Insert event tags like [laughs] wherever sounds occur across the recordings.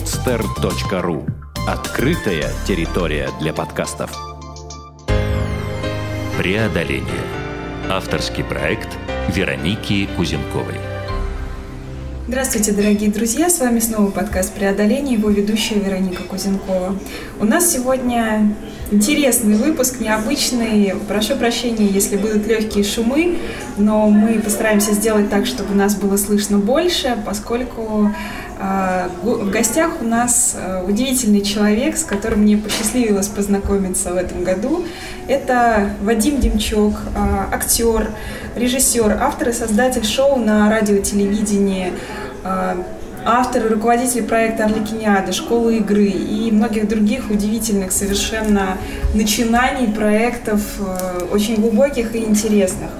podster.ru Открытая территория для подкастов. Преодоление. Авторский проект Вероники Кузенковой. Здравствуйте, дорогие друзья! С вами снова подкаст «Преодоление», его ведущая Вероника Кузенкова. У нас сегодня интересный выпуск, необычный. Прошу прощения, если будут легкие шумы, но мы постараемся сделать так, чтобы нас было слышно больше, поскольку в гостях у нас э, удивительный человек, с которым мне посчастливилось познакомиться в этом году. Это Вадим Демчок, э, актер, режиссер, автор и создатель шоу на радио телевидении а, автор и руководитель проекта «Орликиниада», «Школы игры» и многих других удивительных совершенно начинаний, проектов, э, очень глубоких и интересных.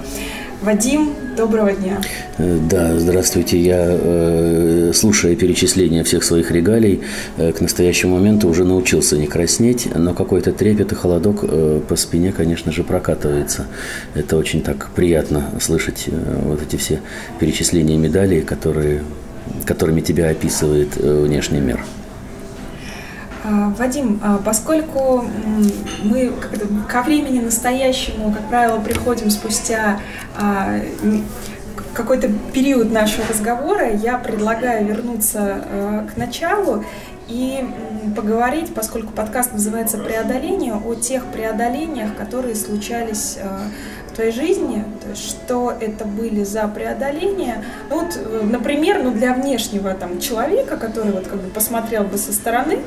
Вадим, доброго дня. Э, да, здравствуйте. Я, э, слушая перечисление всех своих регалий, к настоящему моменту уже научился не краснеть, но какой-то трепет и холодок по спине, конечно же, прокатывается. Это очень так приятно слышать вот эти все перечисления медалей, которые которыми тебя описывает э, внешний мир? А, Вадим, а, поскольку мы ко времени настоящему, как правило, приходим спустя а, какой-то период нашего разговора, я предлагаю вернуться к началу и поговорить, поскольку подкаст называется «Преодоление», о тех преодолениях, которые случались твоей жизни, то есть что это были за преодоления. Ну вот, э, например, ну для внешнего там человека, который вот как бы посмотрел бы со стороны,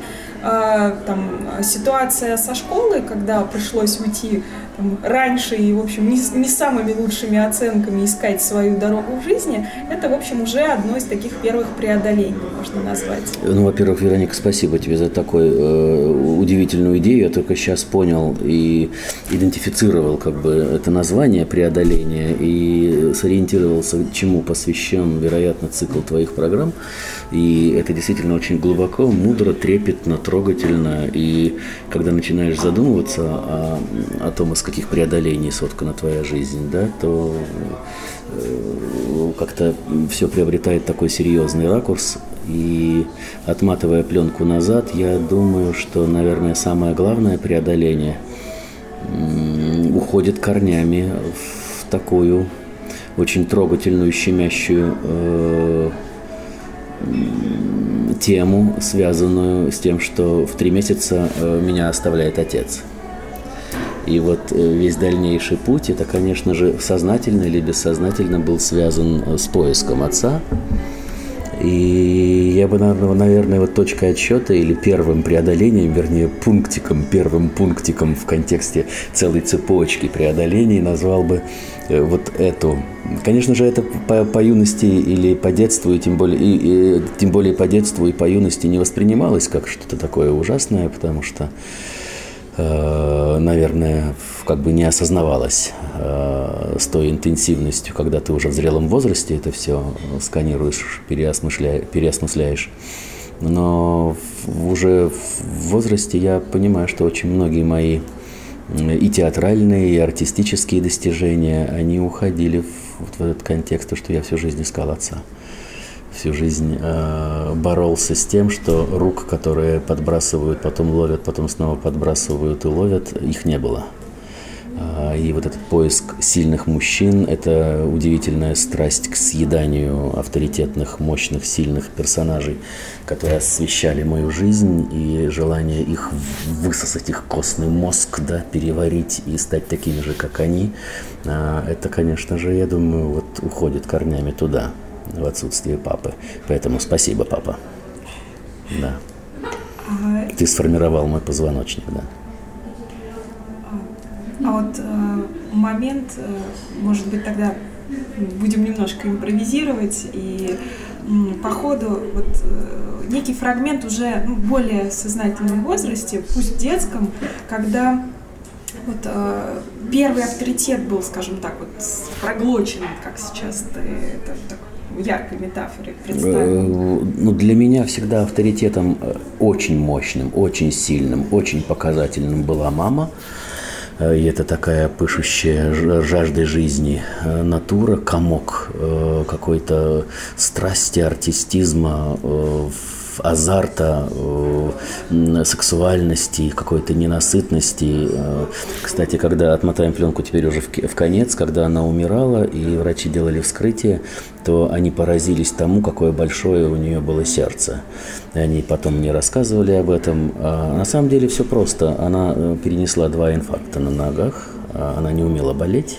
э, там ситуация со школы, когда пришлось уйти там, раньше и, в общем, не, не самыми лучшими оценками искать свою дорогу в жизни, это, в общем, уже одно из таких первых преодолений, можно назвать. Ну, во-первых, Вероника, спасибо тебе за такую э, удивительную идею. Я только сейчас понял и идентифицировал как бы это название преодоления и сориентировался, чему посвящен, вероятно, цикл твоих программ. И это действительно очень глубоко, мудро, трепетно, трогательно. И когда начинаешь задумываться о, о том, из каких преодолений соткана твоя жизнь, да, то э, как-то все приобретает такой серьезный ракурс. И отматывая пленку назад, я думаю, что, наверное, самое главное преодоление уходит корнями в такую очень трогательную, щемящую э, тему, связанную с тем, что в три месяца э, меня оставляет отец. И вот э, весь дальнейший путь, это, конечно же, сознательно или бессознательно был связан э, с поиском отца. И я бы, наверное, вот точкой отсчета или первым преодолением, вернее, пунктиком, первым пунктиком в контексте целой цепочки преодолений назвал бы э, вот эту. Конечно же, это по, по юности или по детству, и тем, более, и, и, тем более по детству и по юности не воспринималось как что-то такое ужасное, потому что наверное, как бы не осознавалось э, с той интенсивностью, когда ты уже в зрелом возрасте это все сканируешь, переосмысляешь. переосмысляешь. Но уже в возрасте я понимаю, что очень многие мои и театральные, и артистические достижения, они уходили в, вот в этот контекст, что я всю жизнь искал отца всю жизнь э, боролся с тем, что рук, которые подбрасывают, потом ловят, потом снова подбрасывают и ловят, их не было. Э, и вот этот поиск сильных мужчин – это удивительная страсть к съеданию авторитетных, мощных, сильных персонажей, которые освещали мою жизнь, и желание их высосать, их костный мозг, да, переварить и стать такими же, как они. Э, это, конечно же, я думаю, вот уходит корнями туда в отсутствие папы. Поэтому спасибо, папа. Да. А... Ты сформировал мой позвоночник, да. А вот э, момент, э, может быть, тогда будем немножко импровизировать и по ходу вот э, некий фрагмент уже ну, более сознательном возрасте, пусть детском, когда вот э, первый авторитет был, скажем так, вот проглочен, как сейчас ты это так яркой представил? Э, ну, для меня всегда авторитетом э, очень мощным, очень сильным, очень показательным была мама. Э, и это такая пышущая жаждой жизни натура, комок какой-то страсти, артистизма, азарта, сексуальности, какой-то ненасытности. Кстати, когда отмотаем пленку теперь уже в конец, когда она умирала, и врачи делали вскрытие, то они поразились тому, какое большое у нее было сердце. И они потом мне рассказывали об этом. А на самом деле все просто. Она э, перенесла два инфаркта на ногах, а она не умела болеть.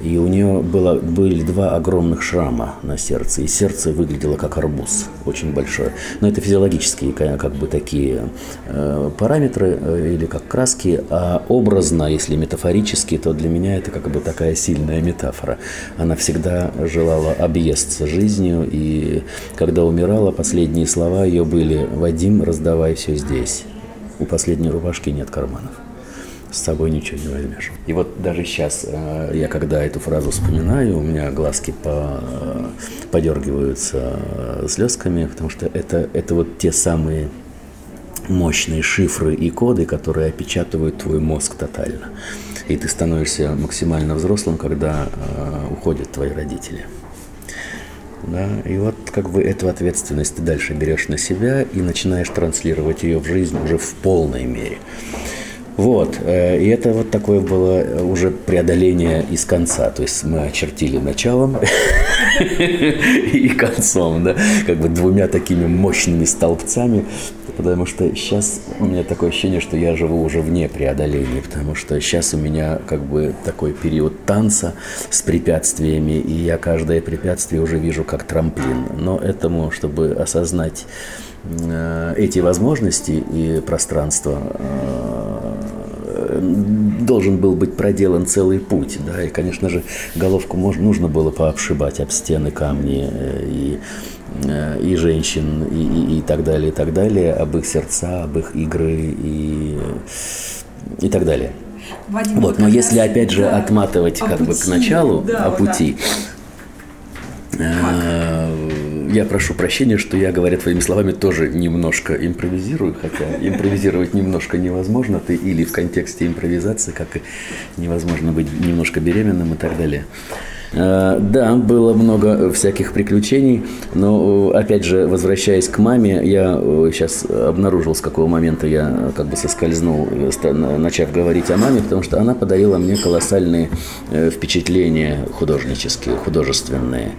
И у нее было, были два огромных шрама на сердце. И сердце выглядело как арбуз, очень большое. Но это физиологические как бы такие э, параметры э, или как краски. А образно, если метафорически, то для меня это как бы такая сильная метафора. Она всегда желала объесться жизнью. И когда умирала, последние слова ее были «Вадим, раздавай все здесь». У последней рубашки нет карманов с собой ничего не возьмешь. И вот даже сейчас э, я когда эту фразу вспоминаю, у меня глазки по, подергиваются э, слезками, потому что это, это вот те самые мощные шифры и коды, которые опечатывают твой мозг тотально. И ты становишься максимально взрослым, когда э, уходят твои родители. Да, и вот как бы эту ответственность ты дальше берешь на себя и начинаешь транслировать ее в жизнь уже в полной мере. Вот, э, и это вот такое было уже преодоление из конца. То есть мы очертили началом [laughs] и концом, да, как бы двумя такими мощными столбцами, потому что сейчас у меня такое ощущение, что я живу уже вне преодоления, потому что сейчас у меня как бы такой период танца с препятствиями, и я каждое препятствие уже вижу как трамплин. Но этому, чтобы осознать э, эти возможности и пространство, э, должен был быть проделан целый путь, да, и, конечно же, головку можно, нужно было пообшибать об стены, камни э, и э, и женщин, и, и, и так далее, и так далее, об их сердца, об их игры и, и так далее. Вадим, вот, но если опять же да, отматывать как пути, бы к началу, да, о пути, да. э, я прошу прощения, что я, говоря твоими словами, тоже немножко импровизирую, хотя импровизировать немножко невозможно, ты или в контексте импровизации, как невозможно быть немножко беременным и так далее. Э, да, было много всяких приключений, но, опять же, возвращаясь к маме, я сейчас обнаружил, с какого момента я как бы соскользнул, начав говорить о маме, потому что она подарила мне колоссальные э, впечатления художнические, художественные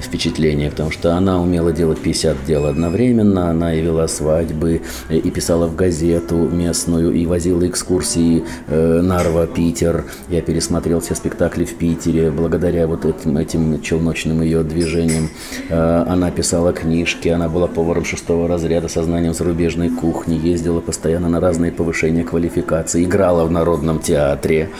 впечатления, потому что она умела делать 50 дел одновременно, она и вела свадьбы, и писала в газету местную, и возила экскурсии э, Нарва, Питер. Я пересмотрел все спектакли в Питере благодаря вот вот этим, этим челночным ее движением. Э, она писала книжки, она была поваром шестого разряда со знанием зарубежной кухни, ездила постоянно на разные повышения квалификации, играла в народном театре.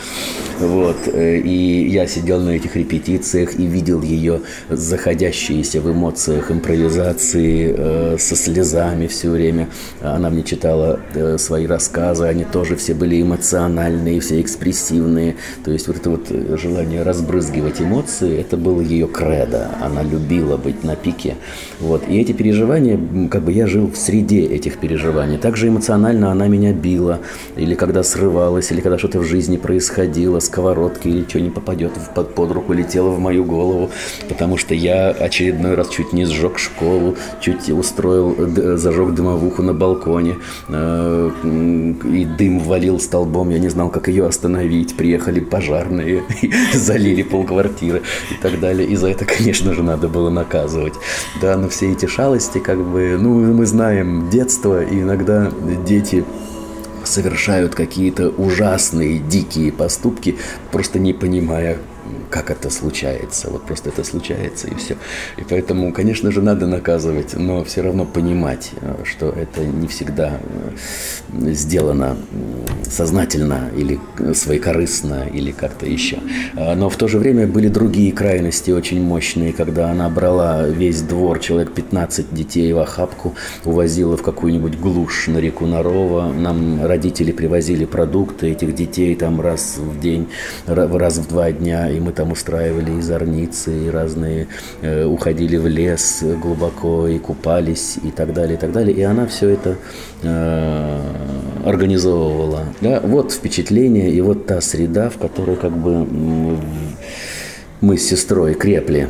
Вот. Э, и я сидел на этих репетициях и видел ее заходящиеся в эмоциях импровизации э, со слезами все время. Она мне читала свои рассказы, они тоже все были эмоциональные, все экспрессивные. То есть вот это вот желание разбрызгивать эмоции эмоции, это было ее кредо. Она любила быть на пике. Вот. И эти переживания, как бы я жил в среде этих переживаний. Также эмоционально она меня била, или когда срывалась, или когда что-то в жизни происходило, сковородки или что не попадет под, под руку, летело в мою голову, потому что я очередной раз чуть не сжег школу, чуть устроил, зажег дымовуху на балконе, э, и дым валил столбом, я не знал, как ее остановить. Приехали пожарные, [laughs] залили полквартиры квартиры и так далее. И за это, [laughs] конечно же, надо было наказывать. Да, но все эти шалости, как бы, ну, мы знаем детство, и иногда дети совершают какие-то ужасные, дикие поступки, просто не понимая, как это случается. Вот просто это случается и все. И поэтому, конечно же, надо наказывать, но все равно понимать, э, что это не всегда э, сделано сознательно или своекорыстно или как-то еще. А, но в то же время были другие крайности очень мощные, когда она брала весь двор, человек 15 детей в охапку, увозила в какую-нибудь глушь на реку Нарова. Нам родители привозили продукты этих детей там раз в день, раз в два дня, и мы там устраивали и зорницы, и разные, э, уходили в лес глубоко и купались, и так далее, и так далее. И она все это э, организовывала. Да, вот впечатление и вот та среда, в которой как бы мы с сестрой крепли.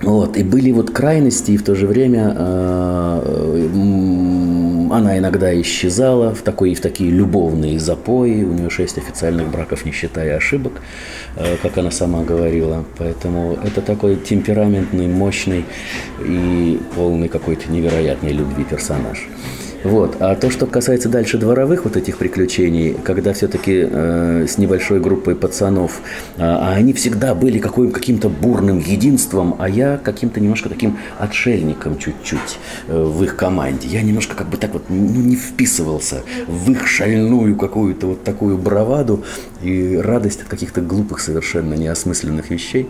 Вот, и были вот крайности, и в то же время э, она иногда исчезала в, такой, в такие любовные запои. У нее шесть официальных браков, не считая ошибок, э, как она сама говорила. Поэтому это такой темпераментный, мощный и полный какой-то невероятной любви персонаж. Вот. А то, что касается дальше дворовых вот этих приключений, когда все-таки э, с небольшой группой пацанов, э, а они всегда были каким- каким-то бурным единством, а я каким-то немножко таким отшельником чуть-чуть э, в их команде. Я немножко как бы так вот ну, не вписывался в их шальную какую-то вот такую браваду и радость от каких-то глупых совершенно неосмысленных вещей.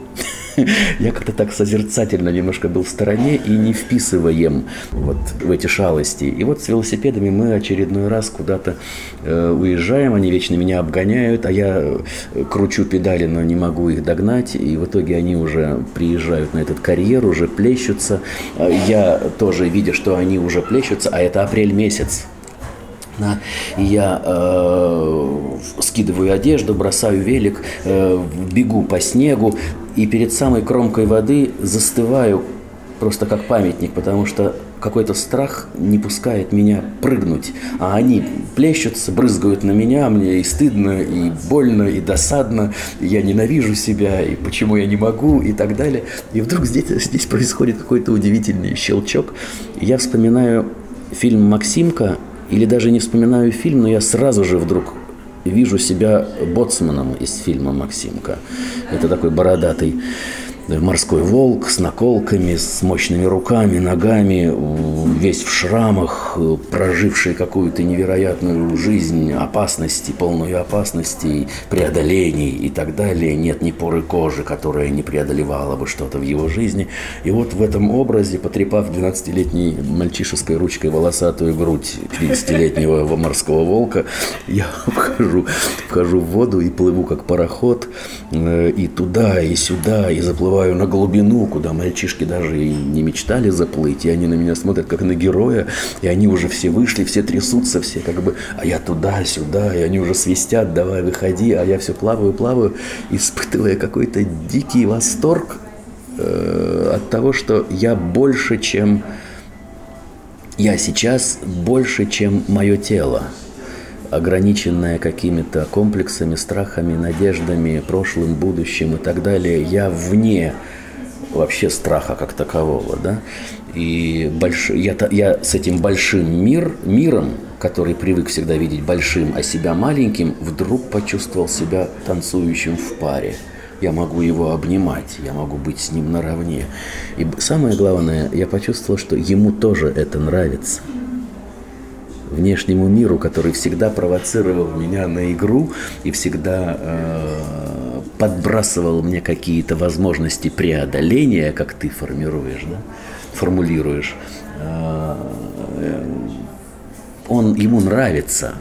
[laughs] Я как-то так созерцательно немножко был в стороне и не вписываем вот в эти шалости. И вот с велосипедами мы очередной раз куда-то э, уезжаем, они вечно меня обгоняют, а я э, кручу педали, но не могу их догнать, и в итоге они уже приезжают на этот карьер, уже плещутся. А Я тоже, видя, что они уже плещутся, а это апрель месяц, и я э, скидываю одежду, бросаю велик, э, бегу по снегу, и перед самой кромкой воды застываю просто как памятник, потому что какой-то страх не пускает меня прыгнуть, а они плещутся, брызгают на меня, мне и стыдно, и больно, и досадно, я ненавижу себя, и почему я не могу, и так далее. И вдруг здесь, здесь происходит какой-то удивительный щелчок, я вспоминаю фильм «Максимка», или даже не вспоминаю фильм, но я сразу же вдруг вижу себя боцманом из фильма «Максимка». Это такой бородатый морской волк с наколками, с мощными руками, ногами, весь в шрамах, проживший какую-то невероятную жизнь опасности, полную опасностей, преодолений и так далее. Нет ни поры кожи, которая не преодолевала бы что-то в его жизни. И вот в этом образе, потрепав 12-летней мальчишеской ручкой волосатую грудь 50-летнего [laughs] морского волка, я вхожу, вхожу в воду и плыву как пароход э, и туда, и сюда, и заплываю на глубину, куда мальчишки даже и не мечтали заплыть, и они на меня смотрят как на героя, и они уже все вышли, все трясутся, все как бы, а я туда-сюда, и они уже свистят, давай выходи, а я все плаваю, плаваю, испытывая какой-то дикий восторг э, от того, что я больше, чем я сейчас, больше, чем мое тело ограниченная какими-то комплексами, страхами, надеждами, прошлым, будущим и так далее, я вне вообще страха как такового, да, и больш... я, я с этим большим мир, миром, который привык всегда видеть большим, а себя маленьким, вдруг почувствовал себя танцующим в паре. Я могу его обнимать, я могу быть с ним наравне. И самое главное, я почувствовал, что ему тоже это нравится внешнему миру, который всегда провоцировал меня на игру и всегда э, подбрасывал мне какие-то возможности преодоления, как ты формируешь, да, формулируешь. Э, он ему нравится,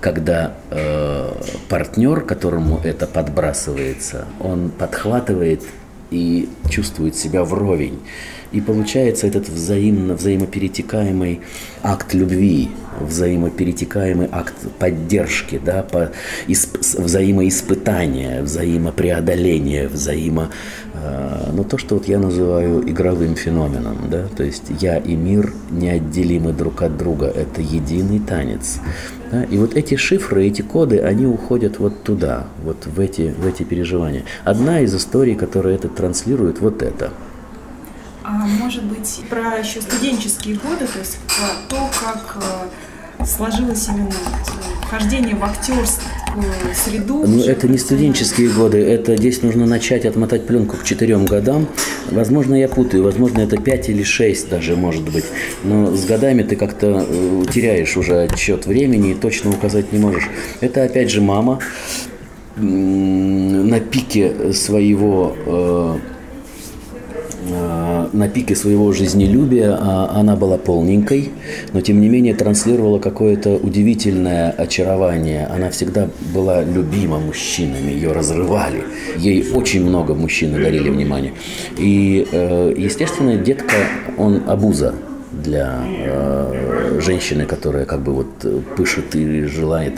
когда э, партнер, которому это подбрасывается, он подхватывает и чувствует себя вровень. И получается этот взаимно, взаимоперетекаемый акт любви, взаимоперетекаемый акт поддержки, да, по, исп, взаимоиспытания, взаимопреодоления, взаимо... Э, ну, то, что вот я называю игровым феноменом, да, то есть я и мир неотделимы друг от друга, это единый танец. Да? И вот эти шифры, эти коды, они уходят вот туда, вот в эти, в эти переживания. Одна из историй, которая это транслирует, вот это – а может быть, про еще студенческие годы, то есть про то, как э, сложилось именно вхождение в актерскую среду. Ну, это не студенческие годы, это здесь нужно начать отмотать пленку к четырем годам. Возможно, я путаю, возможно, это пять или шесть даже, может быть. Но с годами ты как-то э, теряешь уже отчет времени и точно указать не можешь. Это, опять же, мама на пике своего Э, на пике своего жизнелюбия а, она была полненькой, но тем не менее транслировала какое-то удивительное очарование. Она всегда была любима мужчинами, ее разрывали. Ей очень много мужчин дарили внимание. И, э, естественно, детка, он обуза для э, женщины, которая как бы вот пышет и желает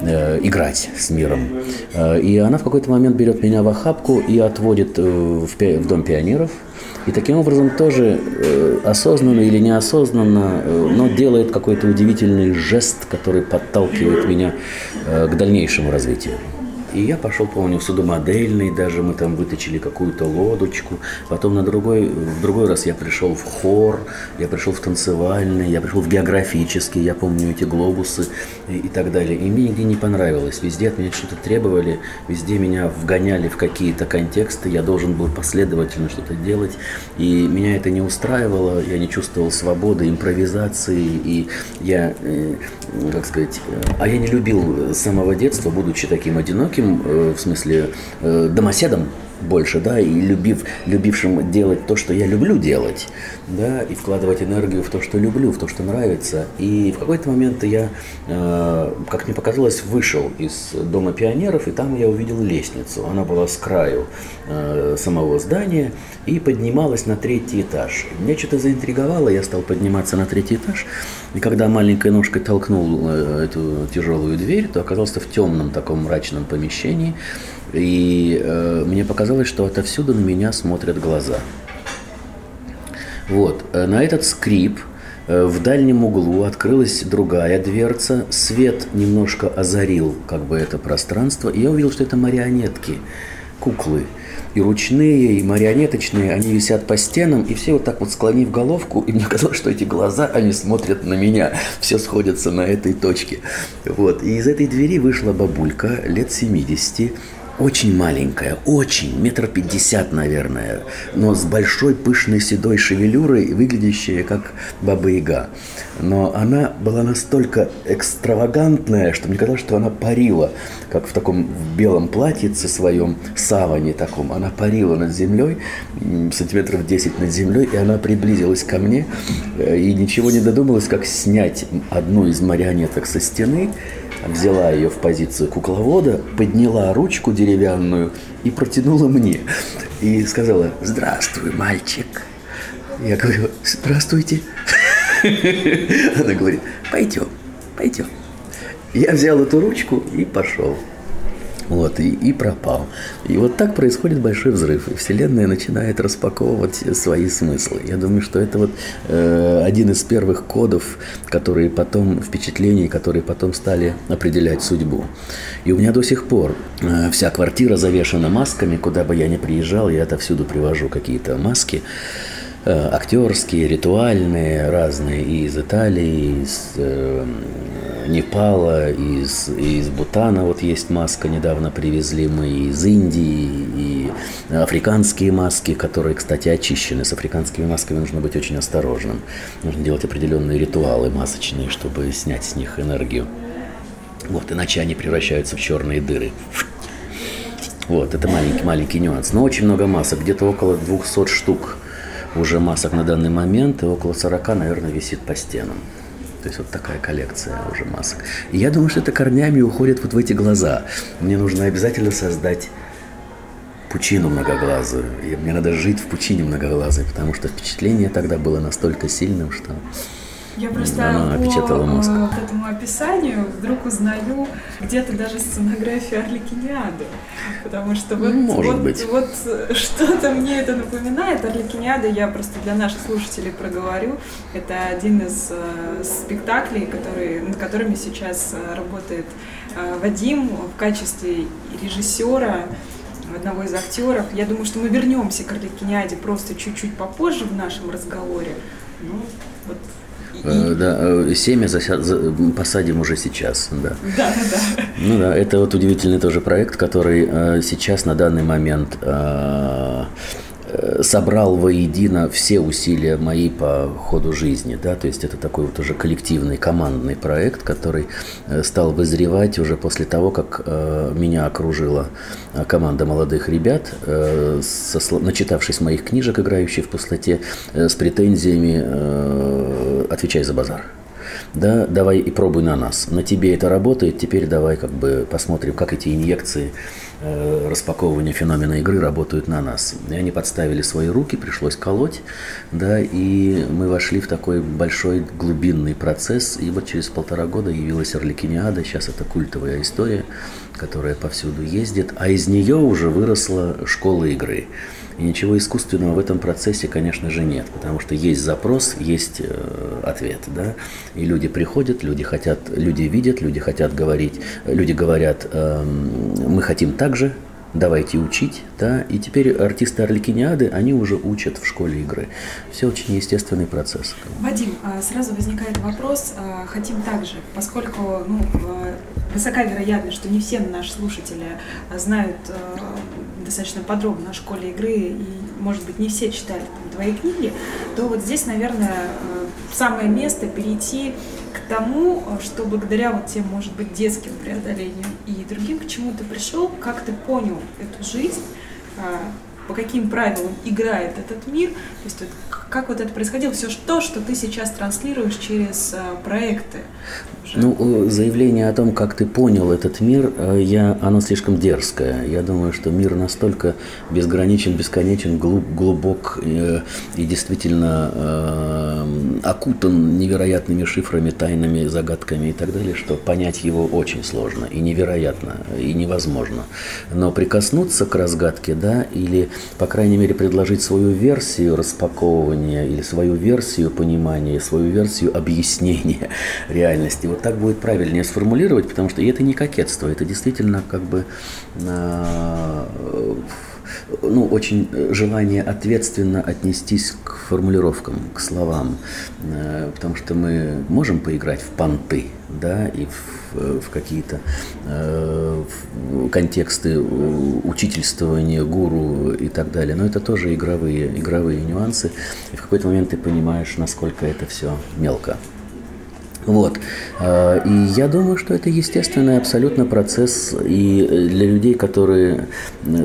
э, играть с миром. Э, и она в какой-то момент берет меня в охапку и отводит э, в, в Дом пионеров, и таким образом тоже э, осознанно или неосознанно, э, но делает какой-то удивительный жест, который подталкивает меня э, к дальнейшему развитию. И я пошел, помню, в судомодельный, даже мы там выточили какую-то лодочку. Потом на другой, в другой раз я пришел в хор, я пришел в танцевальный, я пришел в географический, я помню эти глобусы и, и так далее. И мне нигде не понравилось. Везде от меня что-то требовали, везде меня вгоняли в какие-то контексты, я должен был последовательно что-то делать. И меня это не устраивало, я не чувствовал свободы, импровизации, и я, э, как сказать, э, а я не любил с самого детства, будучи таким одиноким, э, в смысле, э, домоседом больше, да, и любив, любившим делать то, что я люблю делать, да, и вкладывать энергию в то, что люблю, в то, что нравится. И в какой-то момент я, э, как мне показалось, вышел из Дома пионеров, и там я увидел лестницу. Она была с краю э, самого здания и поднималась на третий этаж. Меня что-то заинтриговало, я стал подниматься на третий этаж, и когда маленькой ножкой толкнул э, эту тяжелую дверь, то оказался в темном таком мрачном помещении, и э, мне показалось, что отовсюду на меня смотрят глаза. Вот, э, на этот скрип э, в дальнем углу открылась другая дверца, свет немножко озарил как бы это пространство, и я увидел, что это марионетки, куклы. И ручные, и марионеточные, они висят по стенам, и все вот так вот склонив головку, и мне казалось, что эти глаза, они смотрят на меня, все сходятся на этой точке. Вот, и из этой двери вышла бабулька лет 70, очень маленькая, очень, метр пятьдесят, наверное, но с большой пышной седой шевелюрой, выглядящая как баба-яга. Но она была настолько экстравагантная, что мне казалось, что она парила, как в таком в белом платьице своем, саване таком. Она парила над землей, сантиметров 10 над землей, и она приблизилась ко мне, э, и ничего не додумалась, как снять одну из марионеток со стены, взяла ее в позицию кукловода, подняла ручку деревянную и протянула мне. И сказала, здравствуй, мальчик. Я говорю, здравствуйте. Она говорит, пойдем, пойдем. Я взял эту ручку и пошел. Вот, и, и пропал. И вот так происходит большой взрыв. И Вселенная начинает распаковывать свои смыслы. Я думаю, что это вот э, один из первых кодов, которые потом, впечатлений, которые потом стали определять судьбу. И у меня до сих пор э, вся квартира завешена масками, куда бы я ни приезжал, я отовсюду привожу какие-то маски. Э, актерские, ритуальные, разные, и из Италии, из э, Непала, из, из Бутана вот есть маска, недавно привезли мы из Индии, и африканские маски, которые, кстати, очищены. С африканскими масками нужно быть очень осторожным. Нужно делать определенные ритуалы масочные, чтобы снять с них энергию. Вот, иначе они превращаются в черные дыры. Вот, это маленький, маленький нюанс. Но очень много масок, где-то около 200 штук уже масок на данный момент, и около 40, наверное, висит по стенам. То есть вот такая коллекция уже масок. И я думаю, что это корнями уходит вот в эти глаза. Мне нужно обязательно создать пучину многоглазую. И мне надо жить в пучине многоглазой, потому что впечатление тогда было настолько сильным, что я просто Она опечатала мозг. по вот этому описанию вдруг узнаю где-то даже сценографию Орликиниады. Потому что вот, Может вот, быть. вот [laughs] что-то мне это напоминает. Орликиниада я просто для наших слушателей проговорю. Это один из э, спектаклей, который, над которыми сейчас э, работает э, Вадим в качестве режиссера одного из актеров. Я думаю, что мы вернемся к Орликиниаде просто чуть-чуть попозже в нашем разговоре. Ну, вот Э, да, э, семя зася... посадим уже сейчас, да. Да, да. Ну да, это вот удивительный тоже проект, который э, сейчас на данный момент Э, собрал воедино все усилия мои по ходу жизни, да, то есть это такой вот уже коллективный, командный проект, который э, стал вызревать уже после того, как э, меня окружила команда молодых ребят, э, начитавшись моих книжек, играющих в пустоте, э, с претензиями э, «отвечай за базар» да, давай и пробуй на нас. На тебе это работает, теперь давай как бы посмотрим, как эти инъекции э, распаковывания феномена игры работают на нас. И они подставили свои руки, пришлось колоть, да, и мы вошли в такой большой глубинный процесс, и вот через полтора года явилась Орликиниада, сейчас это культовая история, которая повсюду ездит, а из нее уже выросла школа игры. И ничего искусственного в этом процессе, конечно же, нет, потому что есть запрос, есть э, ответ, да, и люди приходят, люди хотят, люди видят, люди хотят говорить, люди говорят, э, мы хотим так же, давайте учить, да, и теперь артисты Орликиниады, они уже учат в школе игры. Все очень естественный процесс. Вадим, а сразу возникает вопрос, а, хотим также, поскольку ну, а, высока вероятность, что не все наши слушатели знают достаточно подробно о школе игры, и, может быть, не все читали там, твои книги, то вот здесь, наверное, самое место перейти к тому, что благодаря вот тем, может быть, детским преодолениям и другим, к чему ты пришел, как ты понял эту жизнь, а, по каким правилам играет этот мир, то есть как вот это происходило, все то, что ты сейчас транслируешь через а, проекты. Ну, заявление о том, как ты понял этот мир, э, я, оно слишком дерзкое. Я думаю, что мир настолько безграничен, бесконечен, глуб, глубок э, и действительно э, окутан невероятными шифрами, тайнами, загадками и так далее, что понять его очень сложно и невероятно, и невозможно. Но прикоснуться к разгадке, да, или, по крайней мере, предложить свою версию распаковывания или свою версию понимания, свою версию объяснения [laughs] реальности, вот так будет правильнее сформулировать, потому что это не кокетство, это действительно как бы а, ну, очень очень желание ответственно отнестись к формулировкам, к словам, э, потому что мы можем поиграть в понты, да, и в, в какие-то э, контексты учительствования, гуру и так далее, но это тоже игровые, игровые нюансы, и в какой-то момент ты понимаешь, насколько это все мелко. Вот. А, и я думаю, что это естественный абсолютно процесс. И для людей, которые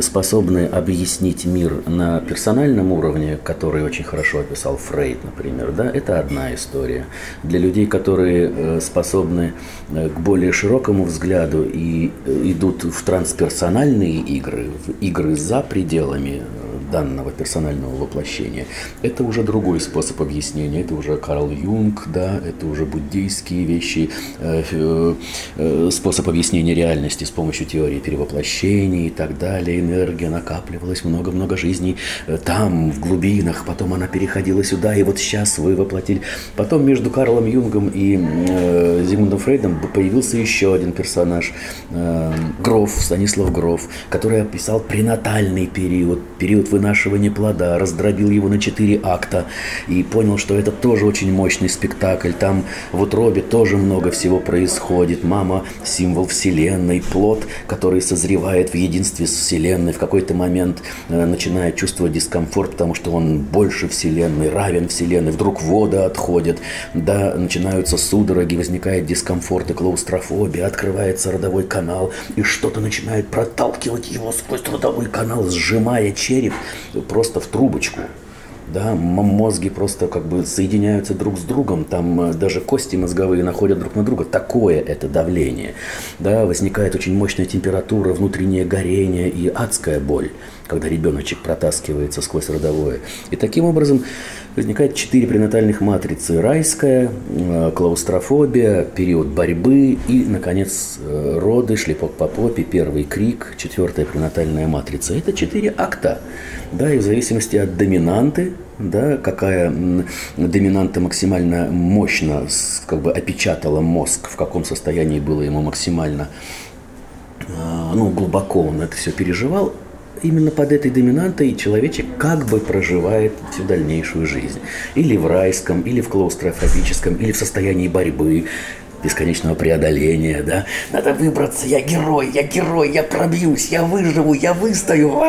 способны объяснить мир на персональном уровне, который очень хорошо описал Фрейд, например, да, это одна история. Для людей, которые э, способны э, к более широкому взгляду и э, идут в трансперсональные игры, в игры за пределами данного персонального воплощения. Это уже другой способ объяснения, это уже Карл Юнг, да, это уже буддийские вещи, э, э, способ объяснения реальности с помощью теории перевоплощений и так далее. Энергия накапливалась много-много жизней э, там, в глубинах, потом она переходила сюда, и вот сейчас вы воплотили. Потом между Карлом Юнгом и э, Зигмундом Фрейдом появился еще один персонаж, э, Гроф, Станислав Гроф, который описал пренатальный период, период вы вынашивания плода, раздробил его на четыре акта и понял, что это тоже очень мощный спектакль. Там в утробе тоже много всего происходит. Мама – символ Вселенной, плод, который созревает в единстве с Вселенной, в какой-то момент э, начинает чувствовать дискомфорт, потому что он больше Вселенной, равен Вселенной. Вдруг вода отходит, да, начинаются судороги, возникает дискомфорт и клаустрофобия, открывается родовой канал, и что-то начинает проталкивать его сквозь родовой канал, сжимая череп, просто в трубочку. Да, мозги просто как бы соединяются друг с другом, там э, даже кости мозговые находят друг на друга. Такое это давление. Да, возникает очень мощная температура, внутреннее горение и адская боль, когда ребеночек протаскивается сквозь родовое. И таким образом возникает четыре пренатальных матрицы. Райская, э, клаустрофобия, период борьбы и, наконец, э, роды, шлепок по попе, первый крик, четвертая пренатальная матрица. Это четыре акта. Да, и в зависимости от доминанты, да, какая доминанта максимально мощно как бы опечатала мозг, в каком состоянии было ему максимально э, ну, глубоко он это все переживал, именно под этой доминантой человечек как бы проживает всю дальнейшую жизнь. Или в райском, или в клаустрофобическом, или в состоянии борьбы, бесконечного преодоления, да. Надо выбраться, я герой, я герой, я пробьюсь, я выживу, я выстою.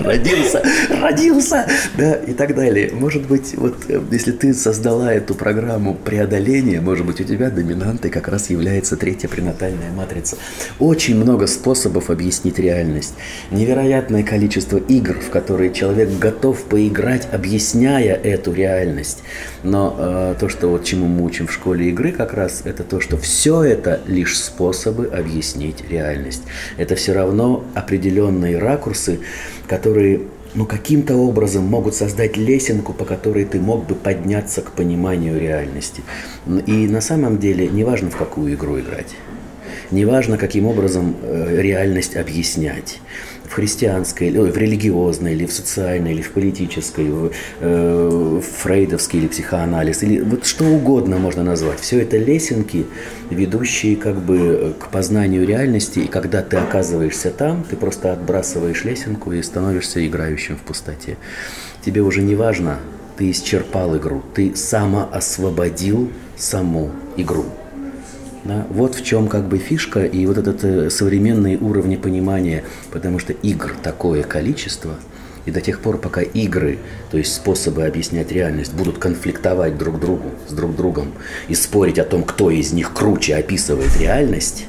Родился, родился, да, и так далее. Может быть, вот э, если ты создала эту программу преодоления, может быть, у тебя доминантой как раз является третья пренатальная матрица. Очень много способов объяснить реальность. Невероятное количество игр, в которые человек готов поиграть, объясняя эту реальность. Но э, то, что вот чему мы учим в школе игры, как раз это то, что все это лишь способы объяснить реальность. Это все равно определенные ракурсы, которые ну, каким-то образом могут создать лесенку, по которой ты мог бы подняться к пониманию реальности. И на самом деле неважно, в какую игру играть. Неважно, каким образом э, реальность объяснять в христианской, в религиозной, или в социальной, или в политической, в, э, фрейдовский или психоанализ, или вот что угодно можно назвать. Все это лесенки, ведущие как бы к познанию реальности, и когда ты оказываешься там, ты просто отбрасываешь лесенку и становишься играющим в пустоте. Тебе уже не важно, ты исчерпал игру, ты самоосвободил саму игру. Да? Вот в чем как бы фишка и вот этот э, современные уровни понимания, потому что игр такое количество, и до тех пор, пока игры, то есть способы объяснять реальность, будут конфликтовать друг другу с друг другом и спорить о том, кто из них круче описывает реальность,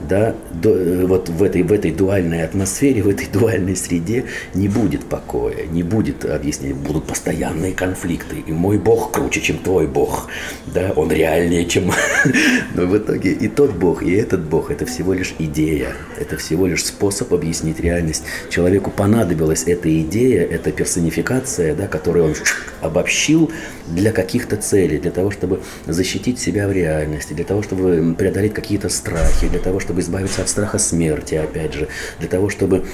да, до, э, вот в этой, в этой дуальной атмосфере, в этой дуальной среде не будет покоя, не будет объяснения, будут постоянные конфликты. И мой Бог круче, чем твой Бог, да, он реальнее, чем... [laughs] Но в итоге и тот Бог, и этот Бог – это всего лишь идея, это всего лишь способ объяснить реальность. Человеку понадобилась эта идея, эта персонификация, да, которую он обобщил для каких-то целей, для того, чтобы защитить себя в реальности, для того, чтобы преодолеть какие-то страхи, для того, чтобы избавиться от страха смерти, опять же, для того, чтобы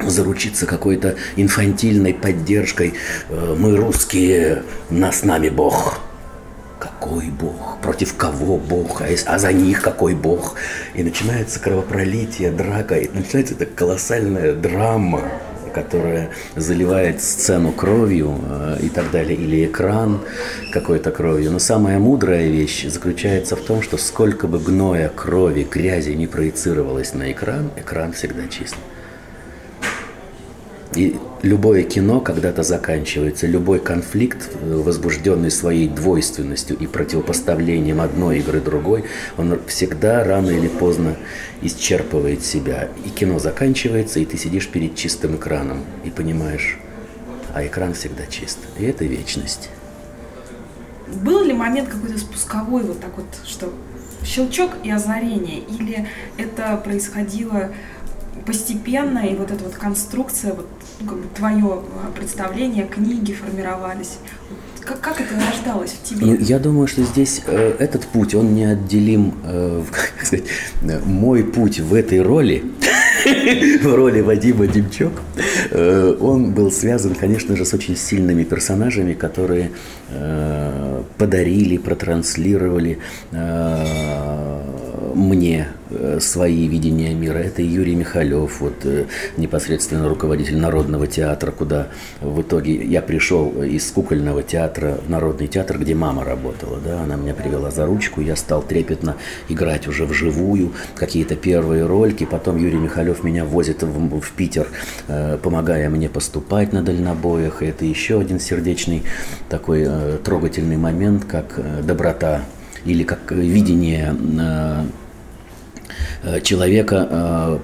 заручиться какой-то инфантильной поддержкой. Э, мы русские, нас нами Бог. Какой Бог? Против кого Бог? А, а за них какой Бог? И начинается кровопролитие, драка, и начинается эта колоссальная драма которая заливает сцену кровью э, и так далее, или экран какой-то кровью. Но самая мудрая вещь заключается в том, что сколько бы гноя, крови, грязи не проецировалось на экран, экран всегда чист. И любое кино когда-то заканчивается, любой конфликт, э, возбужденный своей двойственностью и противопоставлением одной игры другой, он всегда рано или поздно исчерпывает себя. И кино заканчивается, и ты сидишь перед чистым экраном и понимаешь, а экран всегда чист. И это вечность. Был ли момент какой-то спусковой, вот так вот, что щелчок и озарение? Или это происходило постепенно, и вот эта вот конструкция, вот, твое а, представление, книги формировались. Как, как это рождалось в тебе? Ну, я думаю, что здесь э, этот путь, он неотделим, э, [laughs] как сказать, мой путь в этой роли, [laughs] в роли Вадима Демчок, э, он был связан, конечно же, с очень сильными персонажами, которые э, подарили, протранслировали э, мне Э, свои видения мира. Это Юрий Михалев, вот э, непосредственно руководитель Народного театра, куда в итоге я пришел из кукольного театра в Народный театр, где мама работала. Да? Она меня привела за ручку, я стал трепетно играть уже вживую, какие-то первые рольки. Потом Юрий Михалев меня возит в, в Питер, э, помогая мне поступать на дальнобоях. И это еще один сердечный такой трогательный момент, как доброта или как видение Э, человека э,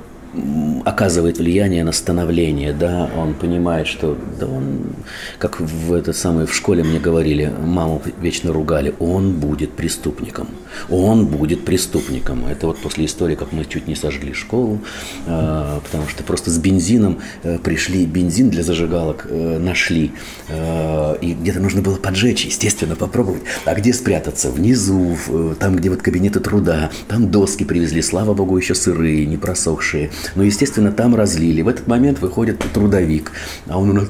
оказывает влияние на становление, да, он понимает, что, да, он, как в это самое в школе мне говорили, маму вечно ругали, он будет преступником, он будет преступником. Это вот после истории, как мы чуть не сожгли школу, э, потому что просто с бензином э, пришли, бензин для зажигалок э, нашли, э, и где-то нужно было поджечь, естественно, попробовать. А где спрятаться? Внизу, в, там, где вот кабинеты труда, там доски привезли, слава богу, еще сырые, не просохшие. Но, естественно, там разлили. В этот момент выходит трудовик, а он у нас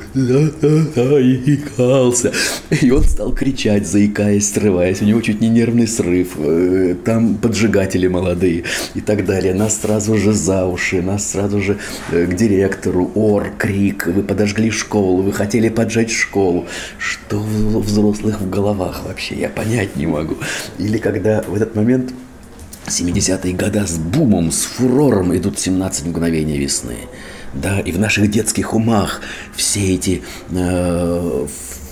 заикался. И он стал кричать, заикаясь, срываясь. У него чуть не нервный срыв. Э, там поджигатели молодые и так далее. Нас сразу же за уши, нас сразу же э, к директору. Ор, крик, вы подожгли школу, вы хотели поджечь школу. Что у взрослых в головах вообще, я понять не могу. Или когда в этот момент 70-е годы с бумом, с фурором идут 17 мгновений весны. Да, и в наших детских умах все эти, э,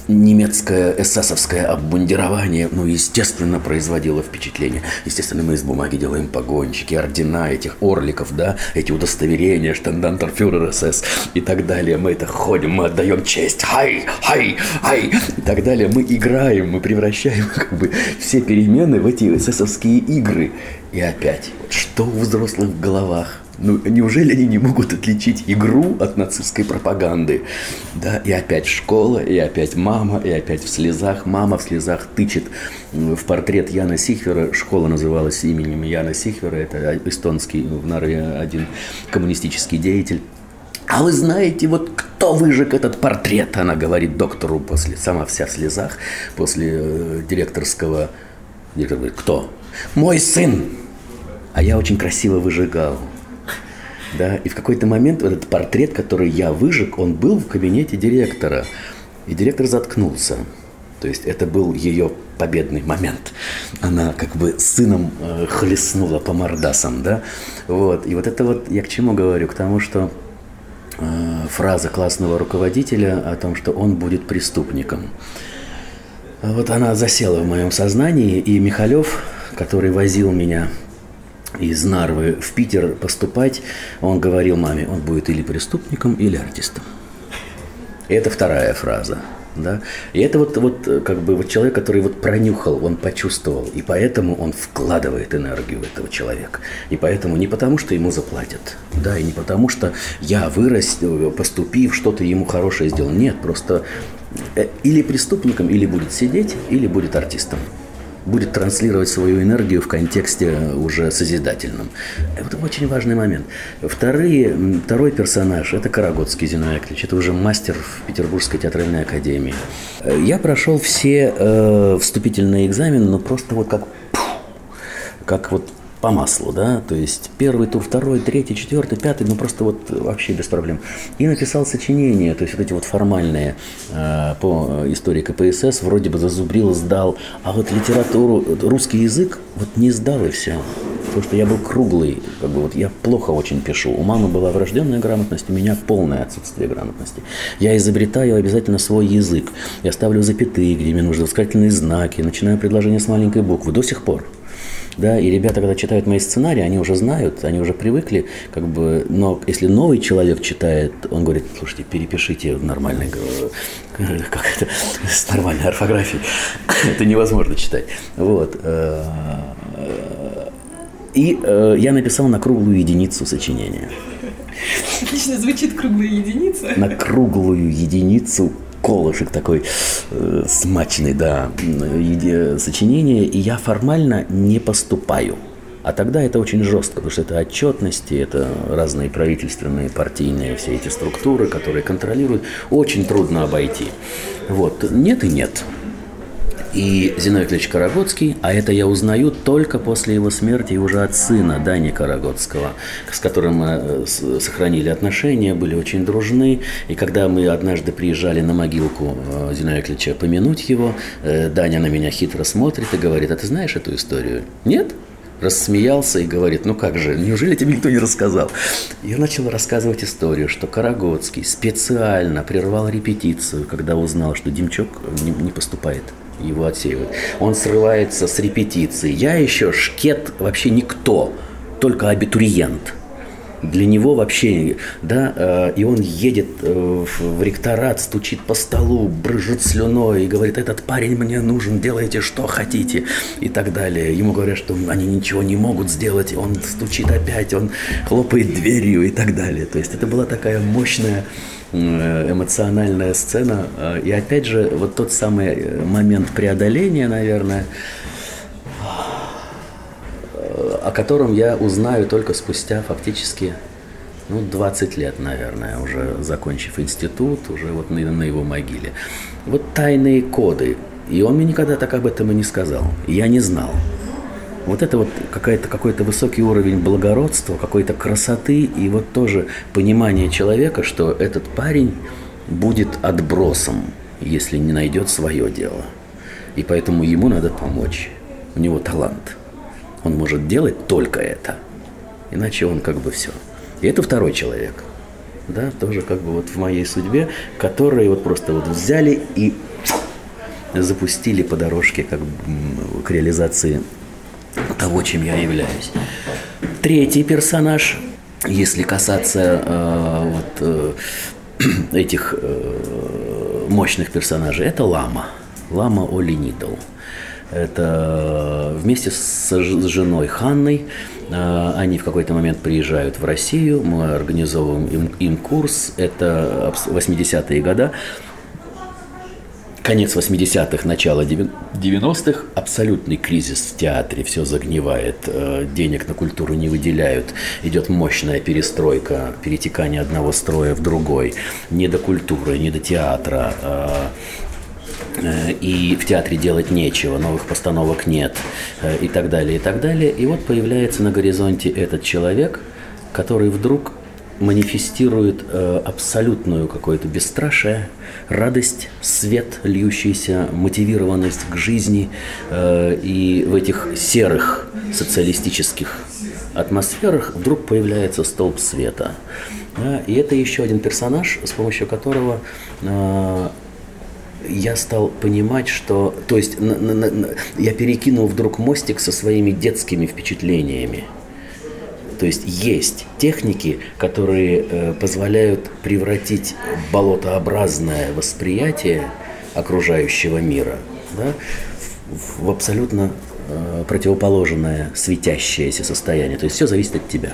немецкое эсэсовское обмундирование, ну, естественно, производило впечатление. Естественно, мы из бумаги делаем погонщики, ордена этих орликов, да, эти удостоверения, штандантерфюрер СС и так далее. Мы это ходим, мы отдаем честь, хай, хай, хай, и так далее. Мы играем, мы превращаем [laughs] как бы все перемены в эти эсэсовские игры. И опять, что у взрослых в головах? Ну, неужели они не могут отличить игру от нацистской пропаганды? Да, и опять школа, и опять мама, и опять в слезах. Мама в слезах тычет в портрет Яна Сихвера. Школа называлась именем Яна Сихвера. Это эстонский в Нарве один коммунистический деятель. А вы знаете, вот кто выжег этот портрет? Она говорит доктору после, сама вся в слезах, после э, директорского... Директор говорит, кто? Мой сын! А я очень красиво выжигал. Да, и в какой-то момент вот этот портрет, который я выжег, он был в кабинете директора. И директор заткнулся. То есть это был ее победный момент. Она как бы сыном э, хлестнула по мордасам, да. Вот. И вот это вот я к чему говорю? К тому, что э, фраза классного руководителя о том, что он будет преступником. Вот она засела в моем сознании, и Михалев, который возил меня из Нарвы в Питер поступать, он говорил маме, он будет или преступником, или артистом. Это вторая фраза. Да? И это вот, вот как бы вот человек, который вот пронюхал, он почувствовал, и поэтому он вкладывает энергию в этого человека. И поэтому не потому, что ему заплатят, да, и не потому, что я вырос, поступив, что-то ему хорошее сделал. Нет, просто э, или преступником, или будет сидеть, или будет артистом будет транслировать свою энергию в контексте уже созидательном. Это очень важный момент. Вторые, второй персонаж – это Карагодский Зиной Яковлевич. Это уже мастер в Петербургской театральной академии. Я прошел все э, вступительные экзамены, но просто вот как, как вот по маслу, да, то есть первый тур, второй, третий, четвертый, пятый, ну просто вот вообще без проблем. И написал сочинение, то есть вот эти вот формальные э, по истории КПСС, вроде бы зазубрил, сдал, а вот литературу, русский язык вот не сдал и все. Потому что я был круглый, как бы вот я плохо очень пишу. У мамы была врожденная грамотность, у меня полное отсутствие грамотности. Я изобретаю обязательно свой язык. Я ставлю запятые, где мне нужны восклицательные знаки, начинаю предложение с маленькой буквы до сих пор. Да, и ребята, когда читают мои сценарии, они уже знают, они уже привыкли, как бы, но если новый человек читает, он говорит, слушайте, перепишите в нормальной, как это, с нормальной орфографией, [laughs] это невозможно читать. Вот. Э, и э, я написал на круглую единицу сочинения. Отлично звучит круглая единица. На круглую единицу колышек такой э, смачный, да, э, сочинение, и я формально не поступаю. А тогда это очень жестко, потому что это отчетности, это разные правительственные, партийные все эти структуры, которые контролируют. Очень трудно обойти. Вот. Нет и нет и Зиной Яковлевич Карагодский, а это я узнаю только после его смерти и уже от сына Дани Карагодского, с которым мы э, сохранили отношения, были очень дружны. И когда мы однажды приезжали на могилку э, Зиновия Яковлевича помянуть его, э, Даня на меня хитро смотрит и говорит, а ты знаешь эту историю? Нет? рассмеялся и говорит, ну как же, неужели тебе никто не рассказал? Я начал рассказывать историю, что Карагодский специально прервал репетицию, когда узнал, что Демчок не, не поступает его отсеивают. Он срывается с репетиции. Я еще шкет вообще никто, только абитуриент. Для него вообще, да, э, и он едет э, в ректорат, стучит по столу, брыжет слюной и говорит, этот парень мне нужен, делайте что хотите и так далее. Ему говорят, что они ничего не могут сделать, он стучит опять, он хлопает дверью и так далее. То есть это была такая мощная эмоциональная сцена. Э, и опять же, вот тот самый э, момент преодоления, наверное, о котором я узнаю только спустя фактически ну, 20 лет, наверное, уже закончив институт, уже вот на, на его могиле. Вот тайные коды. И он мне никогда так об этом и не сказал. Я не знал. Вот это вот какая-то, какой-то высокий уровень благородства, какой-то красоты и вот тоже понимание человека, что этот парень будет отбросом, если не найдет свое дело. И поэтому ему надо помочь. У него талант. Он может делать только это. Иначе он как бы все. И это второй человек. Да, тоже как бы вот в моей судьбе, которые вот просто вот взяли и запустили по дорожке как, к реализации того, чем я являюсь. Третий персонаж, если касаться э, вот, э, [clears throat] этих э, мощных персонажей, это Лама. Лама Оли Нидл. Это вместе с женой Ханной э, они в какой-то момент приезжают в Россию, мы организовываем им, им курс, это 80-е годы, конец 80-х, начало 90-х, абсолютный кризис в театре, все загнивает, э, денег на культуру не выделяют, идет мощная перестройка, перетекание одного строя в другой, не до культуры, не до театра, э, э, и в театре делать нечего, новых постановок нет, и так далее, и так далее. И вот появляется на горизонте этот человек, который вдруг манифестирует э, абсолютную какое-то бесстрашие, радость, свет, льющийся, мотивированность к жизни. Э, и в этих серых социалистических атмосферах вдруг появляется столб света. И это еще один персонаж, с помощью которого э, я стал понимать, что... То есть на, на, на, я перекинул вдруг мостик со своими детскими впечатлениями. То есть есть техники, которые э, позволяют превратить болотообразное восприятие окружающего мира да, в, абсолютно э, противоположное светящееся состояние. То есть все зависит от тебя.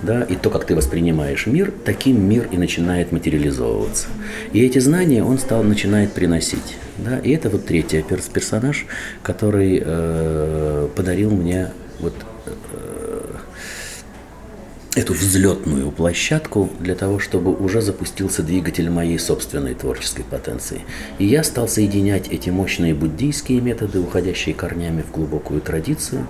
Да, и то, как ты воспринимаешь мир, таким мир и начинает материализовываться. И эти знания он стал, начинает приносить. Да, и это вот третий персонаж, который э, подарил мне вот эту взлетную площадку для того, чтобы уже запустился двигатель моей собственной творческой потенции. И я стал соединять эти мощные буддийские методы, уходящие корнями в глубокую традицию,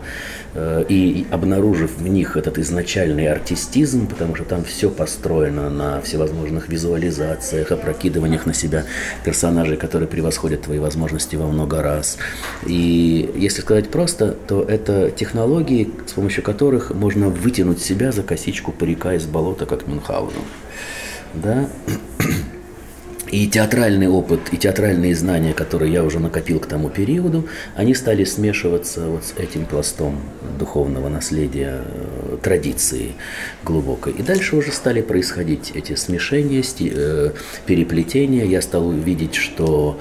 и обнаружив в них этот изначальный артистизм, потому что там все построено на всевозможных визуализациях, опрокидываниях на себя персонажей, которые превосходят твои возможности во много раз. И если сказать просто, то это технологии, с помощью которых можно вытянуть себя за косичку парика из болота, как Мюнхгаузен. Да? И театральный опыт, и театральные знания, которые я уже накопил к тому периоду, они стали смешиваться вот с этим пластом духовного наследия, э, традиции глубокой. И дальше уже стали происходить эти смешения, э, переплетения. Я стал видеть, что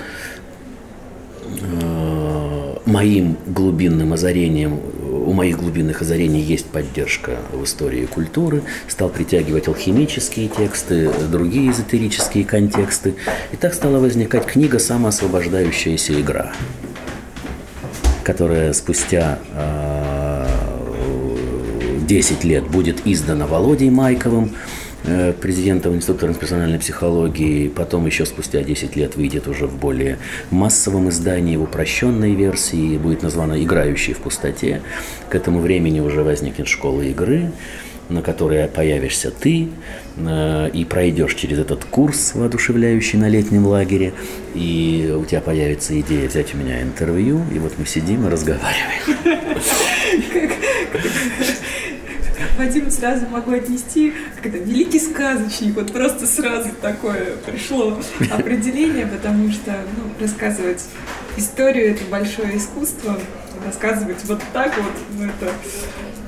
э, моим глубинным озарением у моих глубинных озарений есть поддержка в истории культуры, стал притягивать алхимические тексты, другие эзотерические контексты. И так стала возникать книга «Самоосвобождающаяся игра», которая спустя 10 а, лет будет издана Володей Майковым, президентом Института трансперсональной психологии, потом еще спустя 10 лет выйдет уже в более массовом издании, в упрощенной версии, будет названа «Играющие в пустоте». К этому времени уже возникнет школа игры, на которой появишься ты, э, и пройдешь через этот курс, воодушевляющий на летнем лагере, и у тебя появится идея взять у меня интервью, и вот мы сидим и разговариваем. [laughs] Вадима сразу могу отнести, как это, великий сказочник, вот просто сразу такое пришло определение, потому что, ну, рассказывать историю – это большое искусство, рассказывать вот так вот, ну, это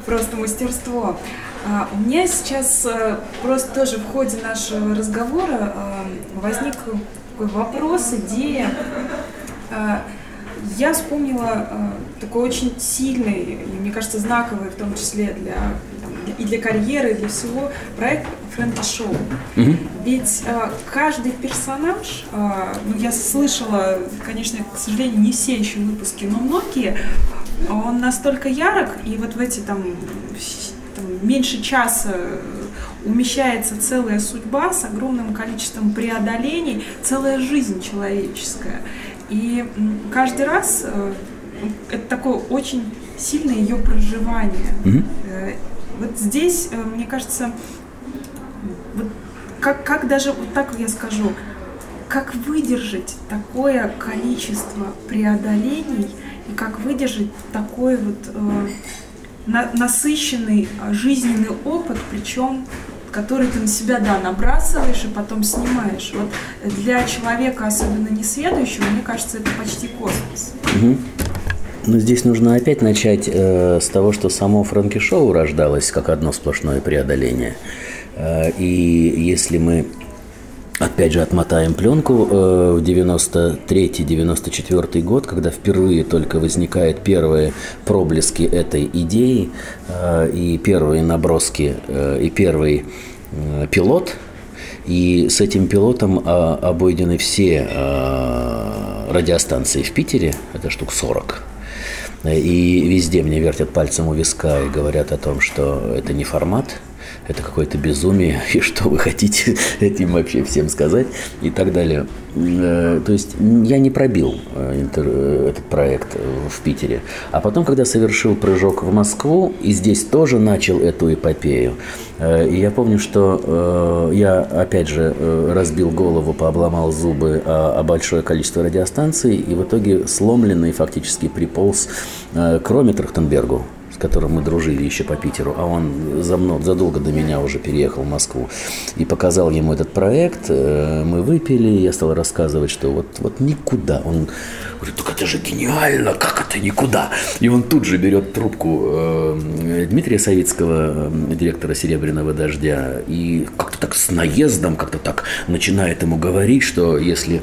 просто мастерство. А, у меня сейчас а, просто тоже в ходе нашего разговора а, возник такой вопрос, идея. А, я вспомнила а, такой очень сильный, мне кажется, знаковый в том числе для и для карьеры, и для всего проект Фрэнки Шоу. Угу. Ведь э, каждый персонаж, э, ну я слышала, конечно, к сожалению, не все еще выпуски, но многие, он настолько ярок, и вот в эти там, там меньше часа умещается целая судьба с огромным количеством преодолений, целая жизнь человеческая. И каждый раз э, это такое очень сильное ее проживание. Mm-hmm. Вот здесь, э, мне кажется, вот как, как даже, вот так я скажу, как выдержать такое количество преодолений и как выдержать такой вот э, на, насыщенный э, жизненный опыт, причем который ты на себя, да, набрасываешь и потом снимаешь. Вот для человека, особенно несведущего, мне кажется, это почти космос. Угу. Ну, здесь нужно опять начать э, с того, что само Франки-шоу рождалось как одно сплошное преодоление. Э, и если мы Опять же, отмотаем пленку э, в 93-94 год, когда впервые только возникают первые проблески этой идеи э, и первые наброски, э, и первый пилот. И с этим пилотом обойдены все радиостанции в Питере, это штук 40. И везде мне вертят пальцем у виска и говорят о том, что это не формат, это какое-то безумие, [laughs] и что вы хотите этим вообще всем сказать, и так далее. Э, то есть я не пробил э, э, этот проект в Питере. А потом, когда совершил прыжок в Москву, и здесь тоже начал эту эпопею, и я помню, что я, опять же, разбил голову, пообломал зубы о, большое количество радиостанций, и в итоге сломленный фактически приполз к Роме Трахтенбергу, с которым мы дружили еще по Питеру, а он за мной, задолго до меня уже переехал в Москву, и показал ему этот проект, э, мы выпили, я стал рассказывать, что вот, вот никуда. Он говорит, так это же гениально, как это никуда? И он тут же берет трубку э, Дмитрия Савицкого, э, директора «Серебряного дождя», и как-то так с наездом, как-то так начинает ему говорить, что если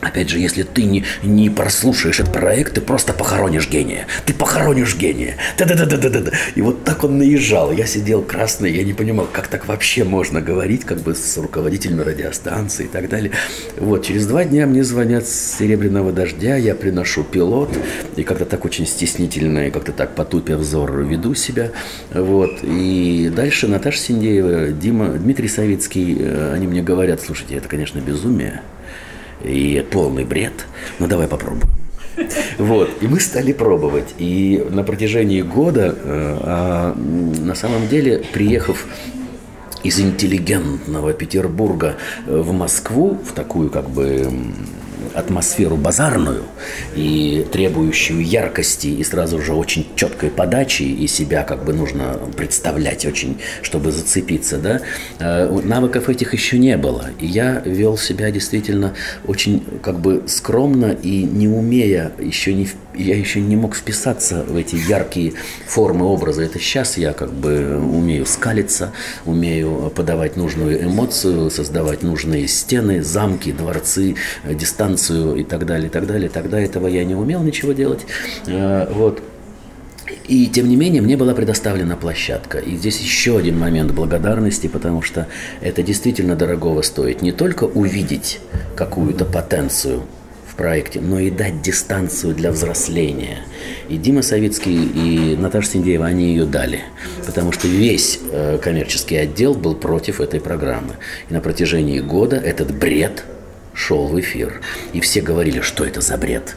Опять же, если ты не, не прослушаешь этот проект, ты просто похоронишь гения. Ты похоронишь гения. Да-да-да-да-да-да. И вот так он наезжал. Я сидел красный, я не понимал, как так вообще можно говорить, как бы с руководителем радиостанции и так далее. Вот, через два дня мне звонят с «Серебряного дождя», я приношу пилот, и как-то так очень стеснительно, и как-то так потупя взор веду себя. Вот, и дальше Наташа Синдеева, Дима, Дмитрий Савицкий, э, они мне говорят, слушайте, это, конечно, безумие, и полный бред, но давай попробуем. Вот, и мы стали пробовать. И на протяжении года, э, а на самом деле, приехав из интеллигентного Петербурга в Москву, в такую как бы атмосферу базарную и требующую яркости и сразу же очень четкой подачи, и себя как бы нужно представлять очень, чтобы зацепиться, да, э, навыков этих еще не было. И я вел себя действительно очень как бы скромно и не умея, еще не, я еще не мог вписаться в эти яркие формы образа. Это сейчас я как бы умею скалиться, умею подавать нужную эмоцию, создавать нужные стены, замки, дворцы, дистанции дистанцию и так далее, и так далее. Тогда этого я не умел ничего делать. Э, вот. И тем не менее мне была предоставлена площадка. И здесь еще один момент благодарности, потому что это действительно дорогого стоит. Не только увидеть какую-то потенцию проекте, но и дать дистанцию для взросления. И Дима Савицкий и Наташа Синдеева, они ее дали. Потому что весь э, коммерческий отдел был против этой программы. И на протяжении года этот бред – шел в эфир. И все говорили, что это за бред.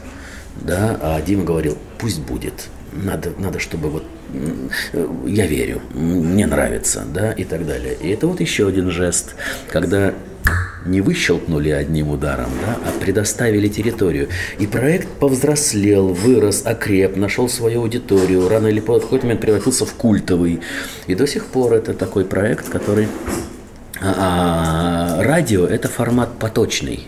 Да? А Дима говорил, пусть будет. Надо, надо, чтобы вот я верю, мне нравится, да, и так далее. И это вот еще один жест, когда не выщелкнули одним ударом, да, а предоставили территорию. И проект повзрослел, вырос, окреп, нашел свою аудиторию, рано или поздно в какой-то момент превратился в культовый. И до сих пор это такой проект, который а, а радио – это формат поточный.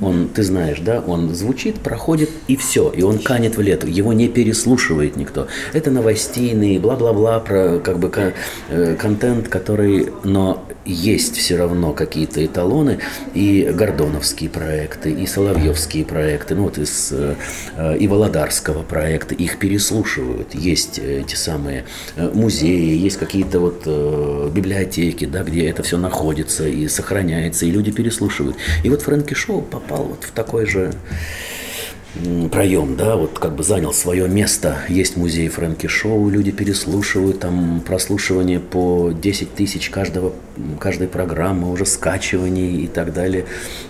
Он, ты знаешь, да, он звучит, проходит и все, и он канет в лету, его не переслушивает никто. Это новостейный, бла-бла-бла, про как бы э, контент, который, но есть все равно какие-то эталоны, и гордоновские проекты, и соловьевские проекты, ну вот из э, и Володарского проекта, их переслушивают. Есть эти самые э, музеи, есть какие-то вот э, библиотеки, да, где это все находится и сохраняется, и люди переслушивают. И вот Фрэнки Шоу попал вот в такой же проем, да, вот как бы занял свое место. Есть музей Фрэнки Шоу, люди переслушивают, там прослушивание по 10 тысяч каждого, каждой программы, уже скачиваний и так далее.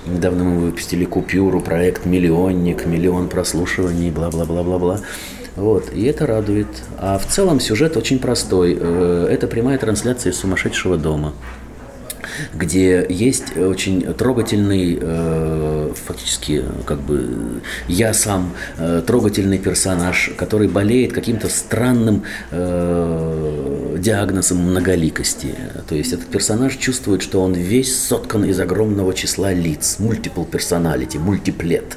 Недавно мы выпустили купюру, проект «Миллионник», миллион прослушиваний, бла-бла-бла-бла-бла. Вот, и это радует. А в целом сюжет очень простой. Э, это прямая трансляция из сумасшедшего дома. Где есть очень трогательный, э, фактически, как бы, я сам э, трогательный персонаж, который болеет каким-то странным э, диагнозом многоликости. То есть этот персонаж чувствует, что он весь соткан из огромного числа лиц, multiple personality, мультиплет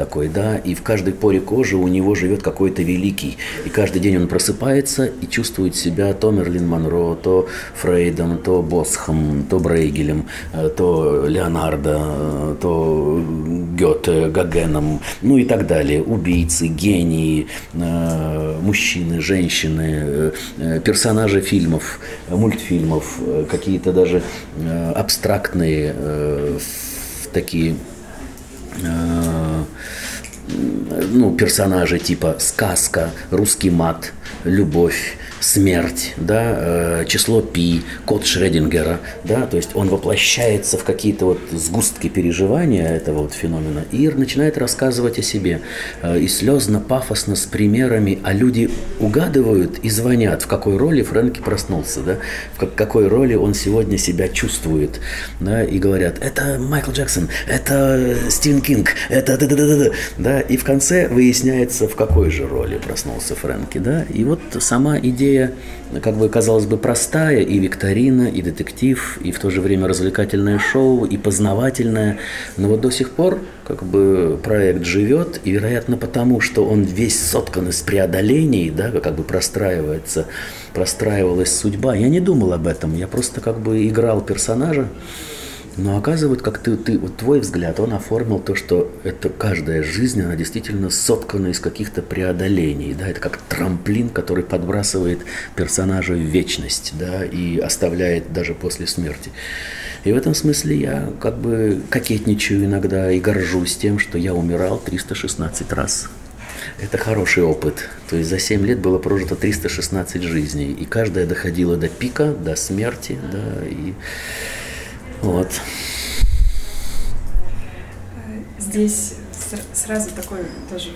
такой, да, и в каждой поре кожи у него живет какой-то великий. И каждый день он просыпается и чувствует себя то Мерлин Монро, то Фрейдом, то Босхом, то Брейгелем, э, то Леонардо, э, то Гёте, Гогеном, ну и так далее. Убийцы, гении, э, мужчины, женщины, персонажи фильмов, мультфильмов, какие-то даже абстрактные такие ну, персонажи типа сказка, русский мат, любовь, смерть, да, э, число пи, код Шредингера, да, то есть он воплощается в какие-то вот сгустки переживания этого вот феномена и начинает рассказывать о себе. Э, и слезно, пафосно, с примерами, а люди угадывают и звонят, в какой роли Фрэнки проснулся, да, в какой роли он сегодня себя чувствует, да, и говорят, это Майкл Джексон, это Стивен Кинг, это да да да да да, и в конце выясняется, в какой же роли проснулся Фрэнки, да, и вот сама идея, как бы, казалось бы, простая, и викторина, и детектив, и в то же время развлекательное шоу, и познавательное, но вот до сих пор как бы проект живет, и, вероятно, потому что он весь соткан из преодолений, да, как бы простраивается, простраивалась судьба. Я не думал об этом, я просто как бы играл персонажа, но оказывается, как ты, ты, вот твой взгляд, он оформил то, что это каждая жизнь, она действительно соткана из каких-то преодолений, да, это как трамплин, который подбрасывает персонажа в вечность, да, и оставляет даже после смерти. И в этом смысле я как бы кокетничаю иногда и горжусь тем, что я умирал 316 раз. Это хороший опыт. То есть за 7 лет было прожито 316 жизней, и каждая доходила до пика, до смерти, да, и вот. Здесь сразу такой тоже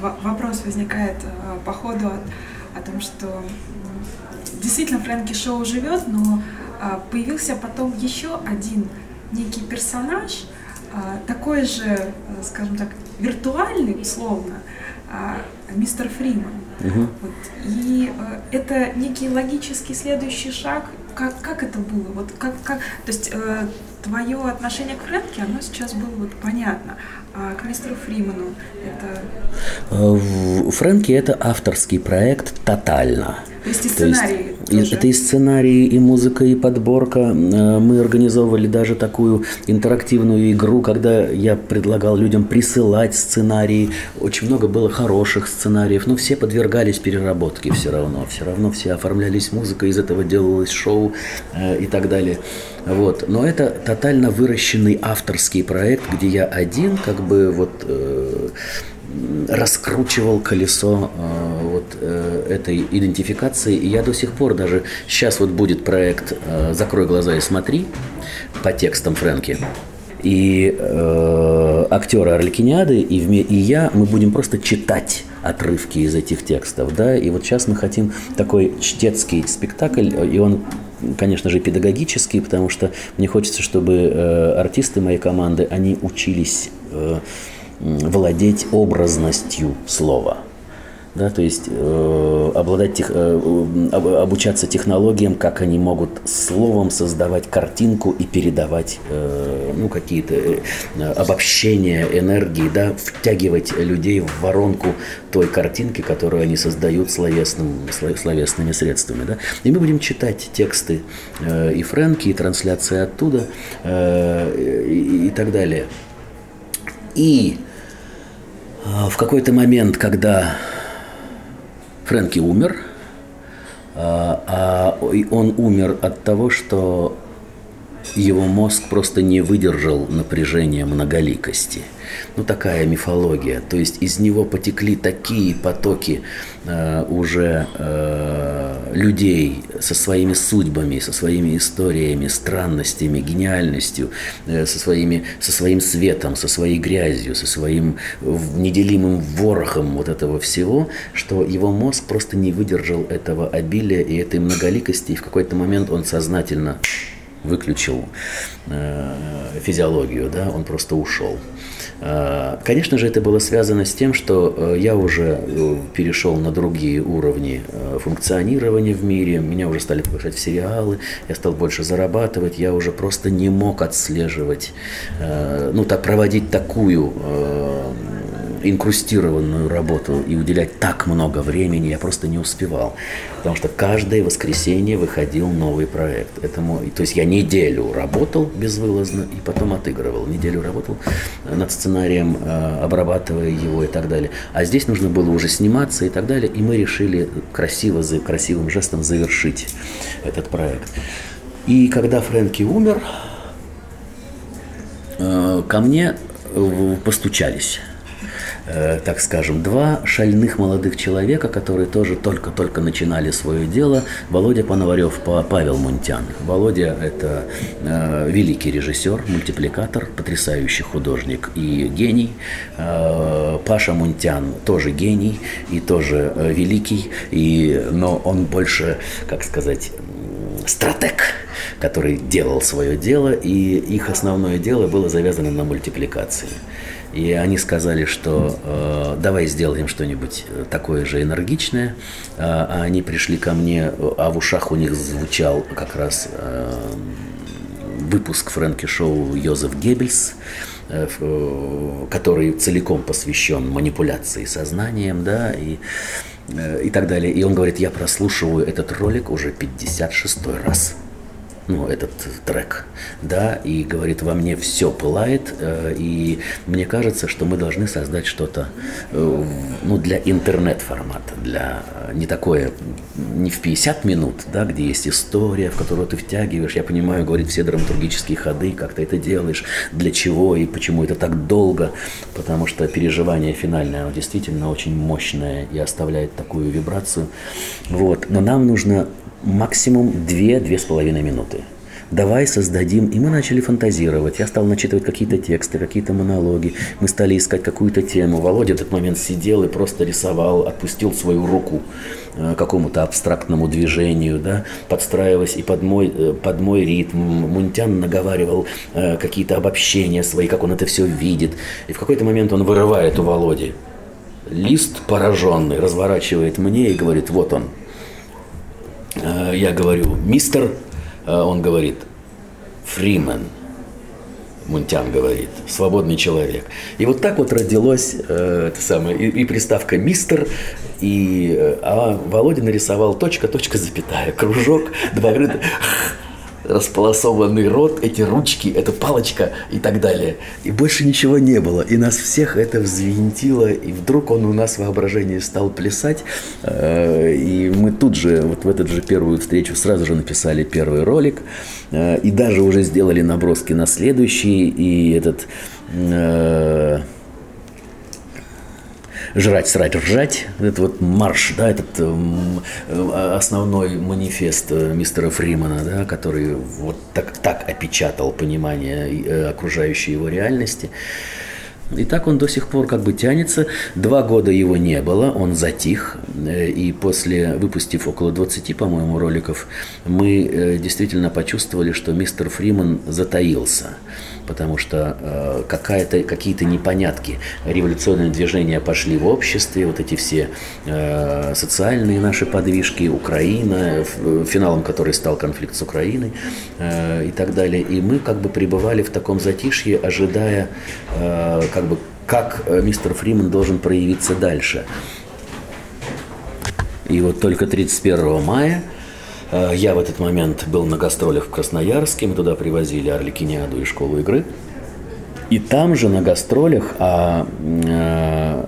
вопрос возникает э, по ходу о, том, что действительно Фрэнки Шоу живет, но а, появился потом еще один некий персонаж, а, такой же, э, скажем так, виртуальный, условно, а, мистер Фриман. Угу. Вот. И э, это некий логический следующий шаг как, как это было? Вот как, как, то есть э, твое отношение к Фрэнке, оно сейчас было вот понятно, а к мистеру Фриману это... Э, Фрэнки это авторский проект тотально. То есть и сценарий Есть, Это и сценарий, и музыка, и подборка. Э, мы организовывали даже такую интерактивную игру, когда я предлагал людям присылать сценарии. Очень много было хороших сценариев, но все подвергались переработке все равно. Все равно все оформлялись музыкой, из этого делалось шоу э, и так далее. Вот. Но это тотально выращенный авторский проект, где я один как бы вот э, раскручивал колесо э, вот э, этой идентификации. И я до сих пор даже сейчас вот будет проект э, "Закрой глаза и смотри" по текстам Фрэнки. И э, актеры Орликиниады и, и я, мы будем просто читать отрывки из этих текстов, да, и вот сейчас мы хотим такой чтецкий спектакль, и он конечно же, педагогический, потому что мне хочется, чтобы э, артисты моей команды, они учились э, владеть образностью слова. Да, то есть э, обладать тех, э, обучаться технологиям, как они могут словом создавать картинку и передавать э, ну, какие-то э, обобщения энергии, да, втягивать людей в воронку той картинки, которую они создают словесным, словесными средствами. Да. И мы будем читать тексты э, и Фрэнки, и трансляции оттуда, э, и, и так далее. И в какой-то момент, когда Фрэнки умер, а, а он умер от того, что его мозг просто не выдержал напряжения многоликости – ну, такая мифология. То есть из него потекли такие потоки э, уже э, людей со своими судьбами, со своими историями, странностями, гениальностью, э, со, своими, со своим светом, со своей грязью, со своим неделимым ворохом вот этого всего, что его мозг просто не выдержал этого обилия и этой многоликости, и в какой-то момент он сознательно выключил э, физиологию, да, он просто ушел. Э, конечно же, это было связано с тем, что э, я уже перешел на другие уровни функционирования в мире, меня уже стали приглашать в сериалы, я стал больше зарабатывать, я уже просто не мог отслеживать, ну, так, проводить такую инкрустированную работу и уделять так много времени я просто не успевал. Потому что каждое воскресенье выходил новый проект. Это мой, то есть я неделю работал безвылазно и потом отыгрывал. Неделю работал над сценарием, э, обрабатывая его и так далее. А здесь нужно было уже сниматься и так далее. И мы решили красиво, за красивым жестом завершить этот проект. И когда Фрэнки умер, э, ко мне постучались. Э, так скажем, два шальных молодых человека, которые тоже только-только начинали свое дело. Володя Пановарев, Павел Мунтян. Володя – это э, великий режиссер, мультипликатор, потрясающий художник и гений. Э, Паша Мунтян тоже гений и тоже э, великий, и, но он больше, как сказать, стратег, который делал свое дело, и их основное дело было завязано на мультипликации. И они сказали, что э, давай сделаем что-нибудь такое же энергичное. А, а они пришли ко мне, а в ушах у них звучал как раз э, выпуск Фрэнки Шоу Йозеф Геббельс, э, э, который целиком посвящен манипуляции сознанием, да, и, э, и так далее. И он говорит, я прослушиваю этот ролик уже 56 раз ну, этот трек, да, и говорит, во мне все пылает, э, и мне кажется, что мы должны создать что-то, э, ну, для интернет-формата, для э, не такое, не в 50 минут, да, где есть история, в которую ты втягиваешь, я понимаю, говорит все драматургические ходы, как ты это делаешь, для чего и почему это так долго, потому что переживание финальное, оно действительно очень мощное и оставляет такую вибрацию, вот, но нам нужно максимум 2-2,5 минуты. Давай создадим. И мы начали фантазировать. Я стал начитывать какие-то тексты, какие-то монологи. Мы стали искать какую-то тему. Володя в этот момент сидел и просто рисовал, отпустил свою руку э, какому-то абстрактному движению, да, подстраиваясь и под мой, э, под мой ритм. Мунтян наговаривал э, какие-то обобщения свои, как он это все видит. И в какой-то момент он вырывает у Володи лист пораженный, разворачивает мне и говорит, вот он, я говорю, мистер, он говорит, Фримен, Мунтян говорит, свободный человек. И вот так вот родилось э, это самое, и, и приставка мистер, и, э, а Володя нарисовал точка, точка, запятая, кружок, два располосованный рот, эти ручки, эта палочка и так далее. И больше ничего не было. И нас всех это взвинтило, и вдруг он у нас в воображении стал плясать. Э, и мы тут же, вот в эту же первую встречу, сразу же написали первый ролик. Э, и даже уже сделали наброски на следующий. И этот э, жрать, срать, ржать. Это вот марш, да, этот э, основной манифест э, мистера Фримана, да, который вот так, так опечатал понимание э, окружающей его реальности. И так он до сих пор как бы тянется. Два года его не было, он затих. И после, выпустив около 20, по-моему, роликов, мы действительно почувствовали, что мистер Фриман затаился потому что э, какие-то непонятки, революционные движения пошли в обществе, вот эти все э, социальные наши подвижки, Украина, финалом которой стал конфликт с Украиной э, и так далее. И мы как бы пребывали в таком затишье, ожидая, э, как бы, как э, мистер Фриман должен проявиться дальше. И вот только 31 мая я в этот момент был на гастролях в Красноярске, мы туда привозили Орликиниаду и школу игры. И там же на гастролях, а э,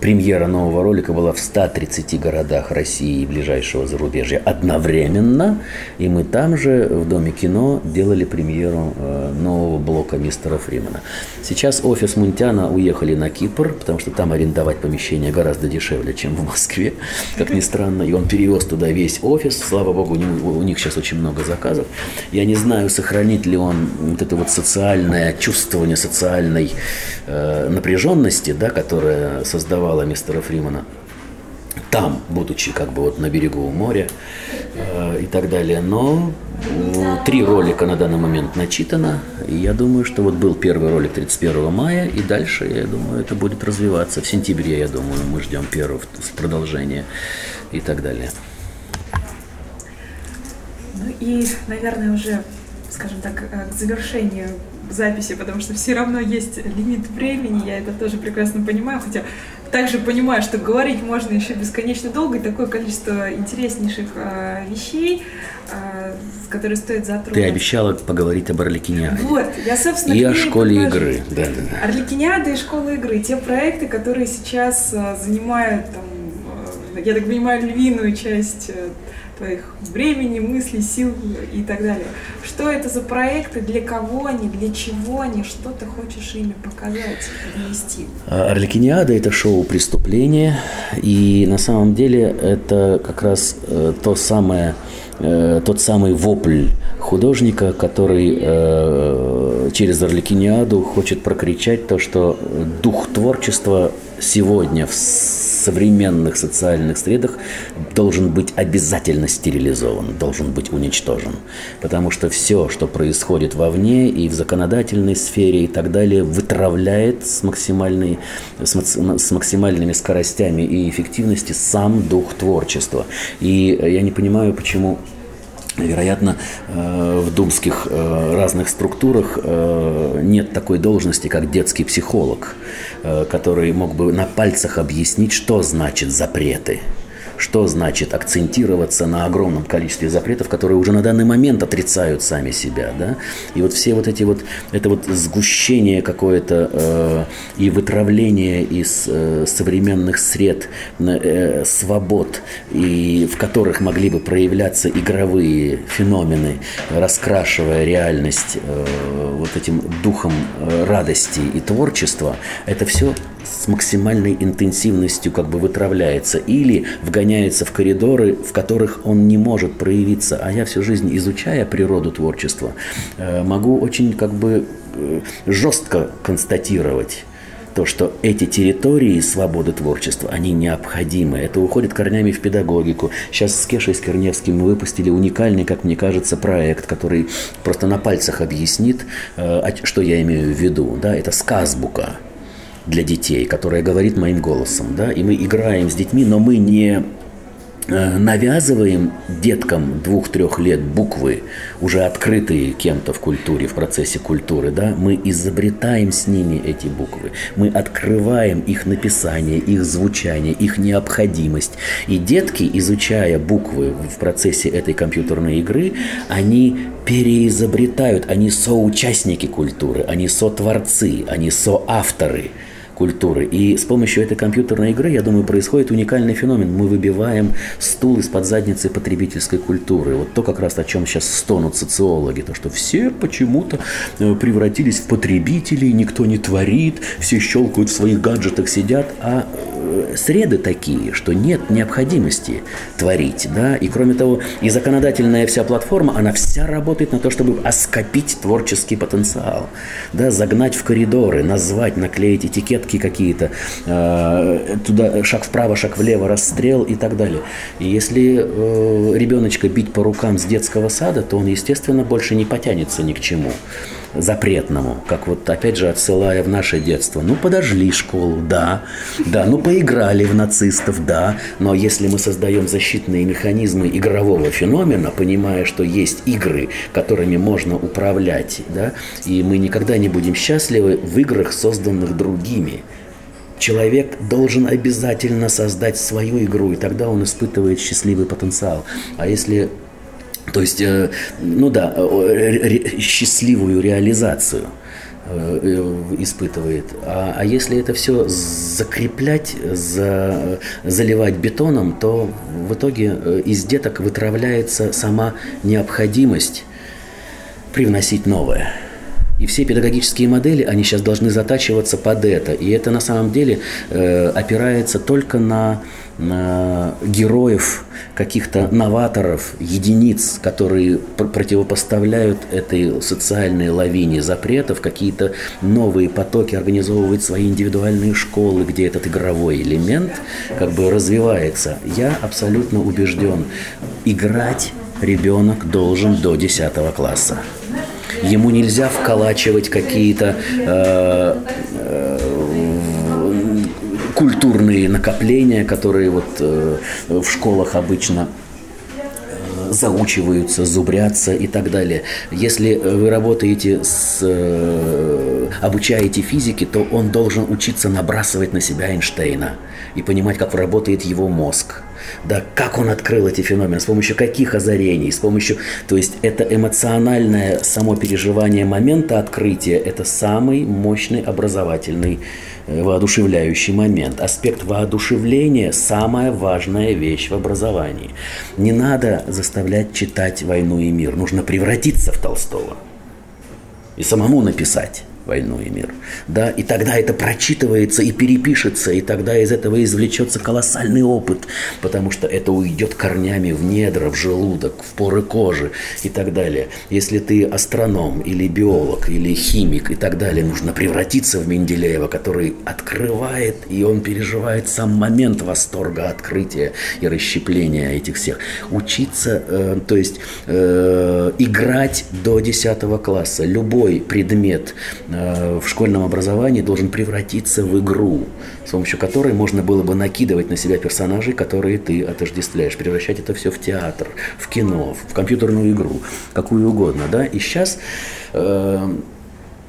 премьера нового ролика была в 130 городах России и ближайшего зарубежья одновременно. И мы там же в Доме кино делали премьеру э, нового блока мистера Фримана. Сейчас офис Мунтяна уехали на Кипр, потому что там арендовать помещение гораздо дешевле, чем в Москве, как ни странно. И он перевез туда весь офис. Слава богу, у них сейчас очень много заказов. Я не знаю, сохранит ли он вот это вот социальное чувствование, социальное социальной э, напряженности, да, которая создавала мистера Фримана. там, будучи как бы вот на берегу моря э, и так далее. Но э, три ролика на данный момент начитано. И я думаю, что вот был первый ролик 31 мая, и дальше, я думаю, это будет развиваться. В сентябре, я думаю, мы ждем первого продолжения и так далее. Ну и, наверное, уже, скажем так, э, к завершению записи, потому что все равно есть лимит времени, я это тоже прекрасно понимаю, хотя также понимаю, что говорить можно еще бесконечно долго, и такое количество интереснейших э, вещей, э, которые стоит затронуть. Ты обещала поговорить об Орликиниаде. Вот, я, собственно, И о школе игры. Да, да, да. Орликиниада и школа игры. Те проекты, которые сейчас э, занимают, там, я так понимаю, львиную часть э, твоих времени, мыслей, сил и так далее. Что это за проекты, для кого они, для чего они, что ты хочешь ими показать, донести? Орликиниада – это шоу преступления, и на самом деле это как раз э, то самое, э, тот самый вопль художника, который э, через Орликиниаду хочет прокричать то, что дух творчества сегодня в современных социальных средах должен быть обязательно стерилизован, должен быть уничтожен. Потому что все, что происходит вовне и в законодательной сфере и так далее, вытравляет с, максимальной, с, с максимальными скоростями и эффективности сам дух творчества. И я не понимаю, почему Вероятно, э, в думских э, разных структурах э, нет такой должности, как детский психолог, который мог бы на пальцах объяснить, что значит запреты что значит акцентироваться на огромном количестве запретов, которые уже на данный момент отрицают сами себя, да, и вот все вот эти вот, это вот сгущение какое-то э, и вытравление из э, современных сред э, свобод, и в которых могли бы проявляться игровые феномены, раскрашивая реальность э, вот этим духом э, радости и творчества, это все с максимальной интенсивностью как бы вытравляется или вгоняется в коридоры, в которых он не может проявиться. А я всю жизнь, изучая природу творчества, э, могу очень как бы э, жестко констатировать, то, что эти территории свободы творчества, они необходимы. Это уходит корнями в педагогику. Сейчас с Кешей Скорневским мы выпустили уникальный, как мне кажется, проект, который просто на пальцах объяснит, э, что я имею в виду. Да? Это сказбука для детей, которая говорит моим голосом, да, и мы играем с детьми, но мы не э, навязываем деткам двух-трех лет буквы, уже открытые кем-то в культуре, в процессе культуры, да, мы изобретаем с ними эти буквы, мы открываем их написание, их звучание, их необходимость. И детки, изучая буквы в процессе этой компьютерной игры, они переизобретают, они соучастники культуры, они сотворцы, они соавторы – культуры. И с помощью этой компьютерной игры, я думаю, происходит уникальный феномен. Мы выбиваем стул из-под задницы потребительской культуры. Вот то, как раз о чем сейчас стонут социологи, то, что все почему-то э, превратились в потребителей, никто не творит, все щелкают в своих гаджетах, сидят, а э, среды такие, что нет необходимости творить, да, и кроме того, и законодательная вся платформа, она вся работает на то, чтобы оскопить творческий потенциал, да, загнать в коридоры, назвать, наклеить этикет ошибки какие-то, э, туда шаг вправо, шаг влево, расстрел и так далее. И если э, ребеночка бить по рукам с детского сада, то он, естественно, больше не потянется ни к чему запретному, как вот опять же отсылая в наше детство. Ну, подожгли школу, да, да, ну, поиграли в нацистов, да, но если мы создаем защитные механизмы игрового феномена, понимая, что есть игры, которыми можно управлять, да, и мы никогда не будем счастливы в играх, созданных другими, Человек должен обязательно создать свою игру, и тогда он испытывает счастливый потенциал. А если то есть, э, ну да, счастливую реализацию э, испытывает. А, а если это все закреплять, за, заливать бетоном, то в итоге э, из деток вытравляется сама необходимость привносить новое. И все педагогические модели, они сейчас должны затачиваться под это. И это на самом деле э, опирается только на, на героев, каких-то новаторов, единиц, которые пр противопоставляют этой социальной лавине запретов, какие-то новые потоки, организовывают свои индивидуальные школы, где этот игровой элемент как бы развивается. Я абсолютно убежден, играть ребенок должен до 10 класса. Ему нельзя вколачивать какие-то э, э, культурные накопления, которые вот э, в школах обычно э, заучиваются, зубрятся и так далее. Если вы работаете с, э, обучаете физике, то он должен учиться набрасывать на себя Эйнштейна и понимать, как работает его мозг да, как он открыл эти феномены, с помощью каких озарений, с помощью, то есть это эмоциональное само переживание момента открытия, это самый мощный образовательный э, воодушевляющий момент. Аспект воодушевления – самая важная вещь в образовании. Не надо заставлять читать «Войну и мир», нужно превратиться в Толстого и самому написать войну и мир. Да, и тогда это прочитывается и перепишется, и тогда из этого извлечется колоссальный опыт, потому что это уйдет корнями в недра, в желудок, в поры кожи и так далее. Если ты астроном или биолог или химик и так далее, нужно превратиться в Менделеева, который открывает, и он переживает сам момент восторга, открытия и расщепления этих всех. Учиться, э, то есть э, играть до 10 класса. Любой предмет в школьном образовании должен превратиться в игру, с помощью которой можно было бы накидывать на себя персонажей, которые ты отождествляешь, превращать это все в театр, в кино, в компьютерную игру, какую угодно, да. И сейчас э,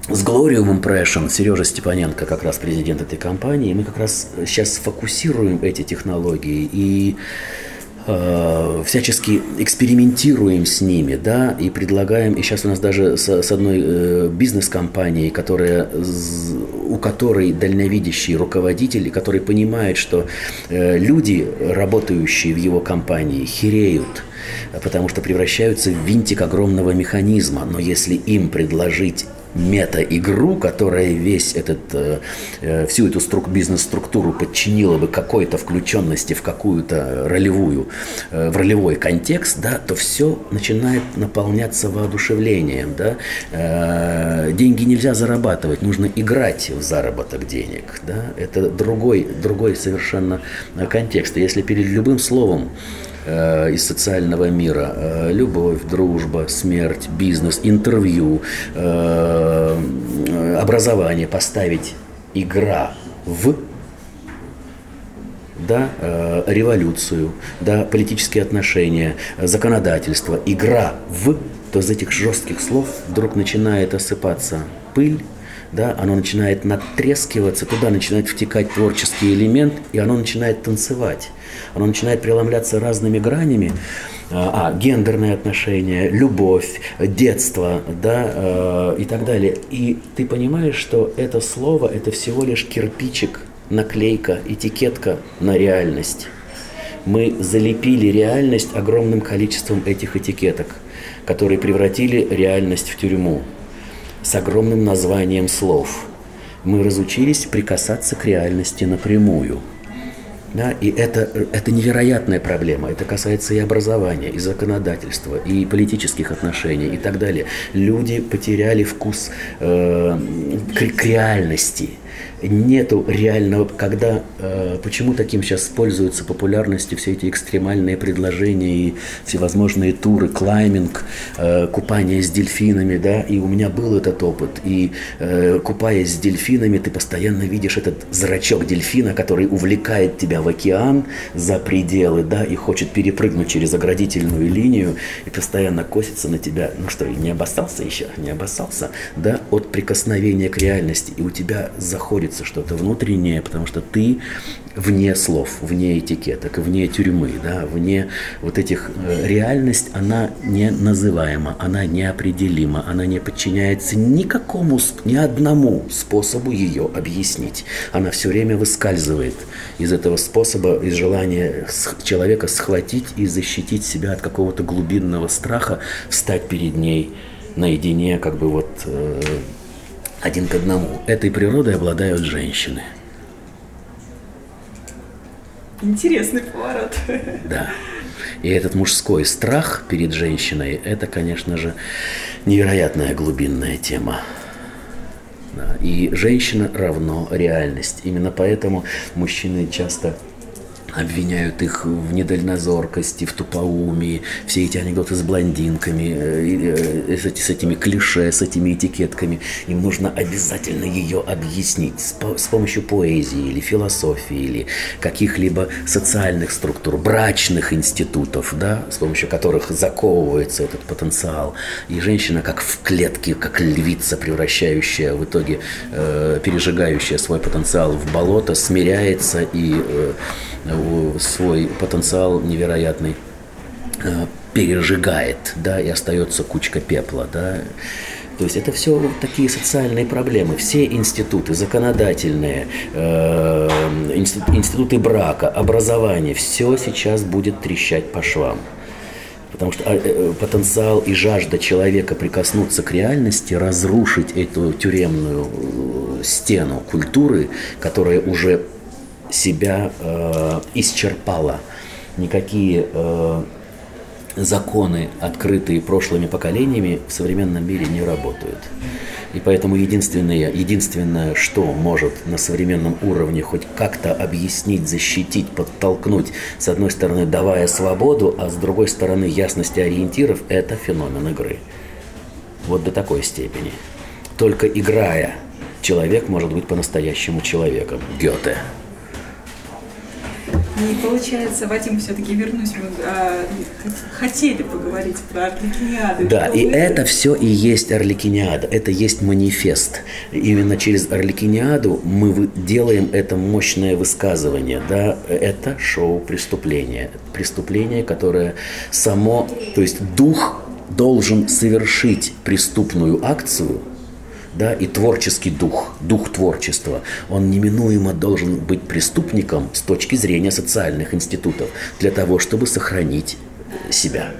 с Glorium Impression, Сережа Степаненко, как раз президент этой компании, мы как раз сейчас фокусируем эти технологии и Э, всячески экспериментируем с ними, да, и предлагаем, и сейчас у нас даже с, с одной э, бизнес-компанией, которая, у которой дальновидящий руководитель, который понимает, что э, люди, работающие в его компании, хереют, потому что превращаются в винтик огромного механизма, но если им предложить мета-игру, которая весь этот, э, э, всю эту струк, бизнес-структуру подчинила бы какой-то включенности в какую-то ролевую, э, в ролевой контекст, да, то все начинает наполняться воодушевлением. Да. Деньги нельзя зарабатывать, нужно играть в заработок денег. Да. Это другой, другой совершенно контекст. Если перед любым словом Э, из социального мира. Э, любовь, дружба, смерть, бизнес, интервью, э, образование поставить игра в да, революцию, да, политические отношения, законодательство, игра в, то из этих жестких слов вдруг начинает осыпаться пыль, да, оно начинает натрескиваться, туда начинает втекать творческий элемент, и оно начинает танцевать. Оно начинает преломляться разными гранями. А, а гендерные отношения, любовь, детство, да, э, и так далее. И ты понимаешь, что это слово – это всего лишь кирпичик, наклейка, этикетка на реальность. Мы залепили реальность огромным количеством этих этикеток, которые превратили реальность в тюрьму с огромным названием слов. Мы разучились прикасаться к реальности напрямую. Да, и это, это невероятная проблема. Это касается и образования, и законодательства, и политических отношений, и так далее. Люди потеряли вкус э, к, к реальности нету реального, когда, э, почему таким сейчас пользуются популярностью все эти экстремальные предложения и всевозможные туры, клайминг, э, купание с дельфинами, да, и у меня был этот опыт, и э, купаясь с дельфинами, ты постоянно видишь этот зрачок дельфина, который увлекает тебя в океан за пределы, да, и хочет перепрыгнуть через оградительную линию, и постоянно косится на тебя, ну что, не обоссался еще, не обоссался, да, от прикосновения к реальности, и у тебя заходит находится что-то внутреннее, потому что ты вне слов, вне этикеток, вне тюрьмы, да, вне вот этих... Э, реальность, она не называема, она неопределима, она не подчиняется никакому, ни одному способу ее объяснить. Она все время выскальзывает из этого способа, из желания человека схватить и защитить себя от какого-то глубинного страха, встать перед ней наедине, как бы вот э, один к одному. Этой природой обладают женщины. Интересный поворот. Да. И этот мужской страх перед женщиной, это, конечно же, невероятная глубинная тема. И женщина равно реальность. Именно поэтому мужчины часто обвиняют их в недальнозоркости, в тупоумии, все эти анекдоты с блондинками, э, э, с, этими клише, с этими этикетками. Им нужно обязательно ее объяснить с, помощью поэзии или философии или каких-либо социальных структур, брачных институтов, да, с помощью которых заковывается этот потенциал. И женщина как в клетке, как львица, превращающая в итоге, э, пережигающая свой потенциал в болото, смиряется и э, свой потенциал невероятный э, пережигает, да, и остается кучка пепла, да. То есть это все такие социальные проблемы. Все институты, законодательные, э, институты брака, образование, все сейчас будет трещать по швам. Потому что э, потенциал и жажда человека прикоснуться к реальности, разрушить эту тюремную стену культуры, которая уже себя э, исчерпала. Никакие э, законы, открытые прошлыми поколениями, в современном мире не работают. И поэтому единственное, единственное, что может на современном уровне хоть как-то объяснить, защитить, подтолкнуть, с одной стороны, давая свободу, а с другой стороны, ясность ориентиров, это феномен игры. Вот до такой степени. Только играя, человек может быть по-настоящему человеком. Гёте. И получается, Вадим, все-таки вернусь, мы а, хотели поговорить про Орликиниаду. Да, и вы... это все и есть Орликиниада, это есть манифест. Именно через Орликиниаду мы делаем это мощное высказывание, да, это шоу преступления. Преступление, которое само, то есть дух должен совершить преступную акцию – да, и творческий дух, дух творчества, он неминуемо должен быть преступником с точки зрения социальных институтов для того, чтобы сохранить себя.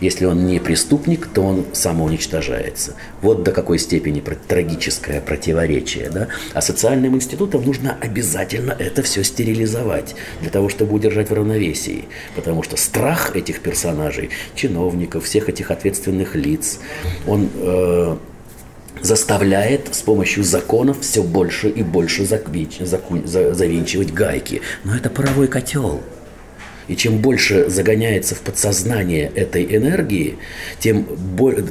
Если он не преступник, то он самоуничтожается. Вот до какой степени трагическое противоречие. Да? А социальным институтам нужно обязательно это все стерилизовать для того, чтобы удержать в равновесии. Потому что страх этих персонажей, чиновников, всех этих ответственных лиц, он э, заставляет с помощью законов все больше и больше завинчивать гайки. Но это паровой котел. И чем больше загоняется в подсознание этой энергии, тем,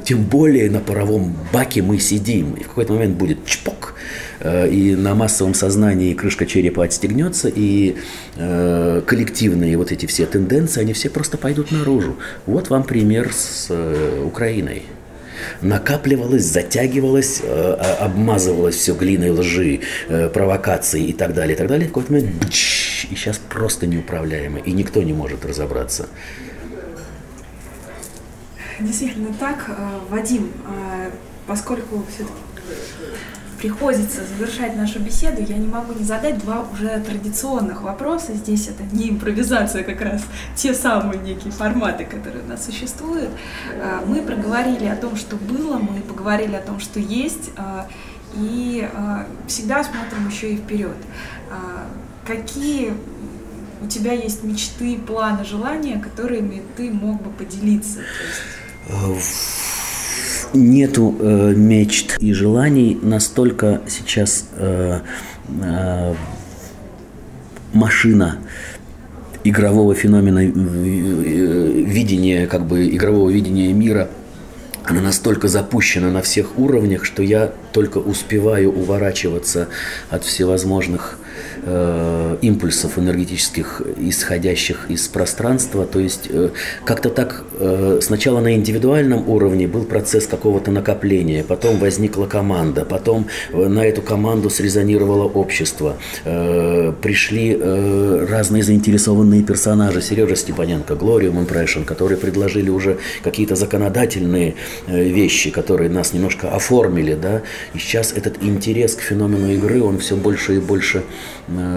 тем более на паровом баке мы сидим. И в какой-то момент будет чпок, э, и на массовом сознании крышка черепа отстегнется, и э, коллективные вот эти все тенденции, они все просто пойдут наружу. Вот вам пример с э, Украиной накапливалось, затягивалось, э, обмазывалось все глиной лжи, э, провокации и так далее, и так далее. В какой-то момент бч, и сейчас просто неуправляемо, и никто не может разобраться. Действительно так, э, Вадим, поскольку все-таки приходится завершать нашу беседу, я не могу не задать два уже традиционных вопроса. Здесь это не импровизация, как раз те самые некие форматы, которые у нас существуют. А, мы проговорили о том, что было, мы поговорили о том, что есть, а, и а, всегда смотрим еще и вперед. Какие у тебя есть мечты, планы, желания, которыми ты мог бы поделиться? Нету э, мечт и желаний, настолько сейчас э, э, машина игрового феномена э, видения, как бы игрового видения мира, она настолько запущена на всех уровнях, что я только успеваю уворачиваться от всевозможных э, импульсов энергетических, исходящих из пространства. То есть э, как-то так э, сначала на индивидуальном уровне был процесс какого-то накопления, потом возникла команда, потом на эту команду срезонировало общество, пришли разные заинтересованные персонажи, Сережа Степаненко, Glorium Impression, которые предложили уже какие-то законодательные вещи, которые нас немножко оформили, да, И сейчас этот интерес к феномену игры, он все больше и больше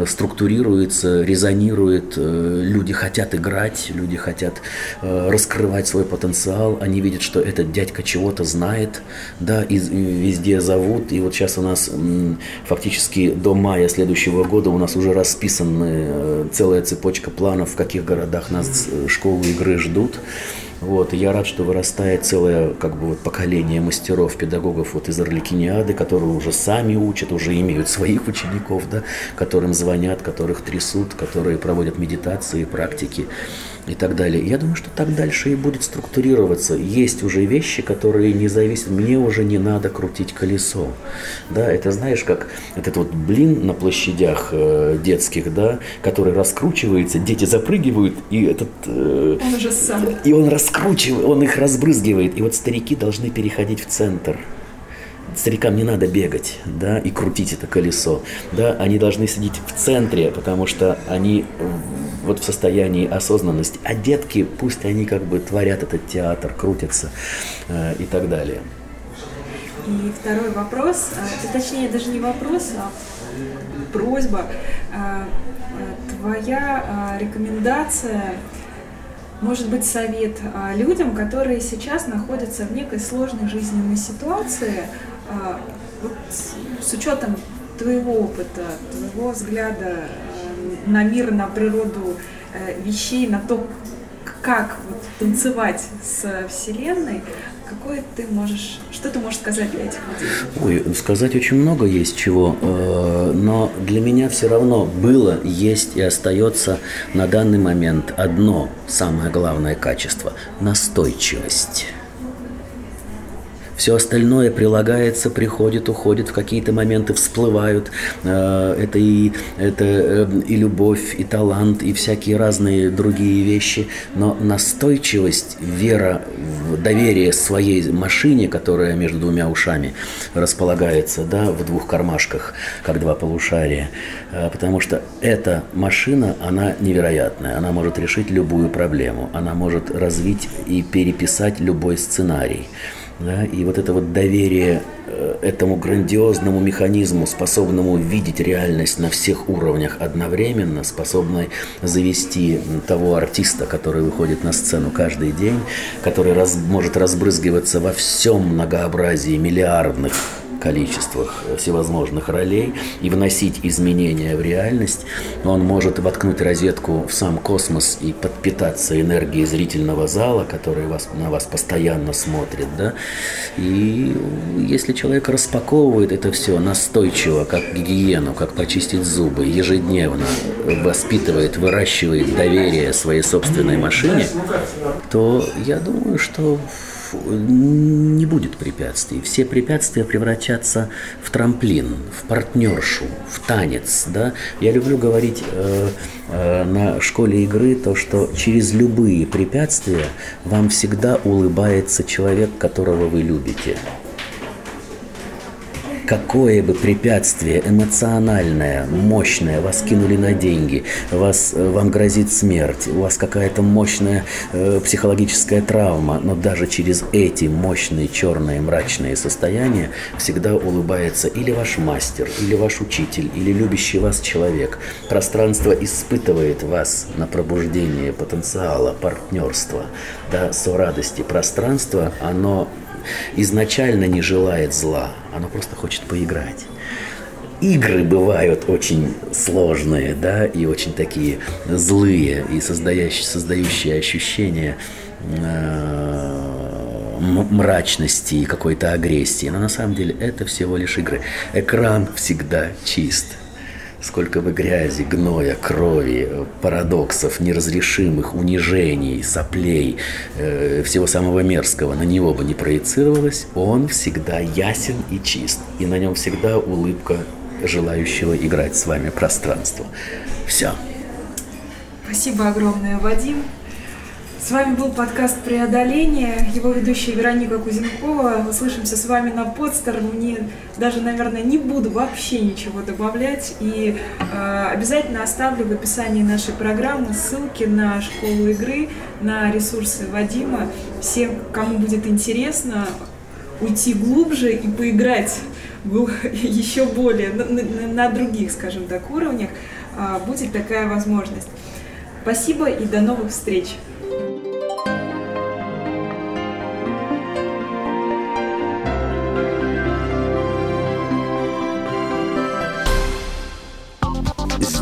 структурируется, резонирует. Э, люди хотят играть, люди хотят э, раскрывать свой потенциал. Они видят, что этот дядька чего-то знает, да, и везде зовут. И вот сейчас у нас фактически до мая следующего года у нас уже расписаны целая цепочка планов, в каких городах нас школы игры ждут. Вот, и я рад, что вырастает целое как бы, вот, поколение мастеров, педагогов вот, из Орликиниады, которые уже сами учат, уже имеют своих учеников, да, которым звонят, которых трясут, которые проводят медитации, практики и так далее. Я думаю, что так дальше и будет структурироваться. Есть уже вещи, которые не зависят. Мне уже не надо крутить колесо. Да, это знаешь, как этот вот блин на площадях э, детских, да, который раскручивается, дети запрыгивают, и этот... Э, он уже сам. И он раскручивает, он их разбрызгивает. И вот старики должны переходить в центр старикам не надо бегать, да, и крутить это колесо, да, они должны сидеть в центре, потому что они вот в состоянии осознанности, а детки, пусть они как бы творят этот театр, крутятся э, и так далее. И второй вопрос, а, точнее даже не вопрос, а просьба. А, твоя а, рекомендация может быть совет людям, которые сейчас находятся в некой сложной жизненной ситуации, вот с учетом твоего опыта, твоего взгляда э, на мир, на природу э, вещей, на то, как вот, танцевать с Вселенной, какое ты можешь, что ты можешь сказать для этих людей? Ой, сказать очень много есть чего, э, но для меня все равно было, есть и остается на данный момент одно самое главное качество – настойчивость. Все остальное прилагается, приходит, уходит, в какие-то моменты всплывают. Э, это и, это э, и любовь, и талант, и всякие разные другие вещи. Но настойчивость, вера, доверие своей машине, которая между двумя ушами располагается, да, в двух кармашках, как два полушария. Э, потому что эта машина, она невероятная. Она может решить любую проблему. Она может развить и переписать любой сценарий. Да? И вот это вот доверие э, этому грандиозному механизму, способному видеть реальность на всех уровнях одновременно, способной завести того артиста, который выходит на сцену каждый день, который раз, может разбрызгиваться во всем многообразии миллиардных количествах всевозможных ролей и вносить изменения в реальность. Он может воткнуть розетку в сам космос и подпитаться энергией зрительного зала, который вас, на вас постоянно смотрит. Да? И если человек распаковывает это все настойчиво, как гигиену, как почистить зубы, ежедневно воспитывает, выращивает доверие своей собственной машине, то я думаю, что не будет препятствий. Все препятствия превратятся в трамплин, в партнершу, в танец. Да? Я люблю говорить э, э, на школе игры то, что через любые препятствия вам всегда улыбается человек, которого вы любите какое бы препятствие эмоциональное, мощное вас кинули на деньги, вас, э, вам грозит смерть, у вас какая-то мощная э, психологическая травма, но даже через эти мощные черные мрачные состояния всегда улыбается или ваш мастер, или ваш учитель, или любящий вас человек. Пространство испытывает вас на пробуждение потенциала, партнерства, да, сорадости. Пространство, оно изначально не желает зла, оно просто хочет поиграть. Игры бывают очень сложные, да, и очень такие злые, и создающие, создающие ощущение э, мрачности и какой-то агрессии. Но на самом деле это всего лишь игры. Экран всегда чист сколько бы грязи, гноя, крови, парадоксов, неразрешимых унижений, соплей, э, всего самого мерзкого на него бы не проецировалось, он всегда ясен и чист. И на нем всегда улыбка желающего играть с вами пространство. Все. Спасибо огромное, Вадим. С вами был подкаст «Преодоление», его ведущая Вероника Кузенкова. Услышимся с вами на подстер. Мне даже, наверное, не буду вообще ничего добавлять. И э, обязательно оставлю в описании нашей программы ссылки на школу игры, на ресурсы Вадима. Всем, кому будет интересно, уйти глубже и поиграть [laughs] еще более на, на, на других, скажем так, уровнях, а, будет такая возможность. Спасибо и до новых встреч!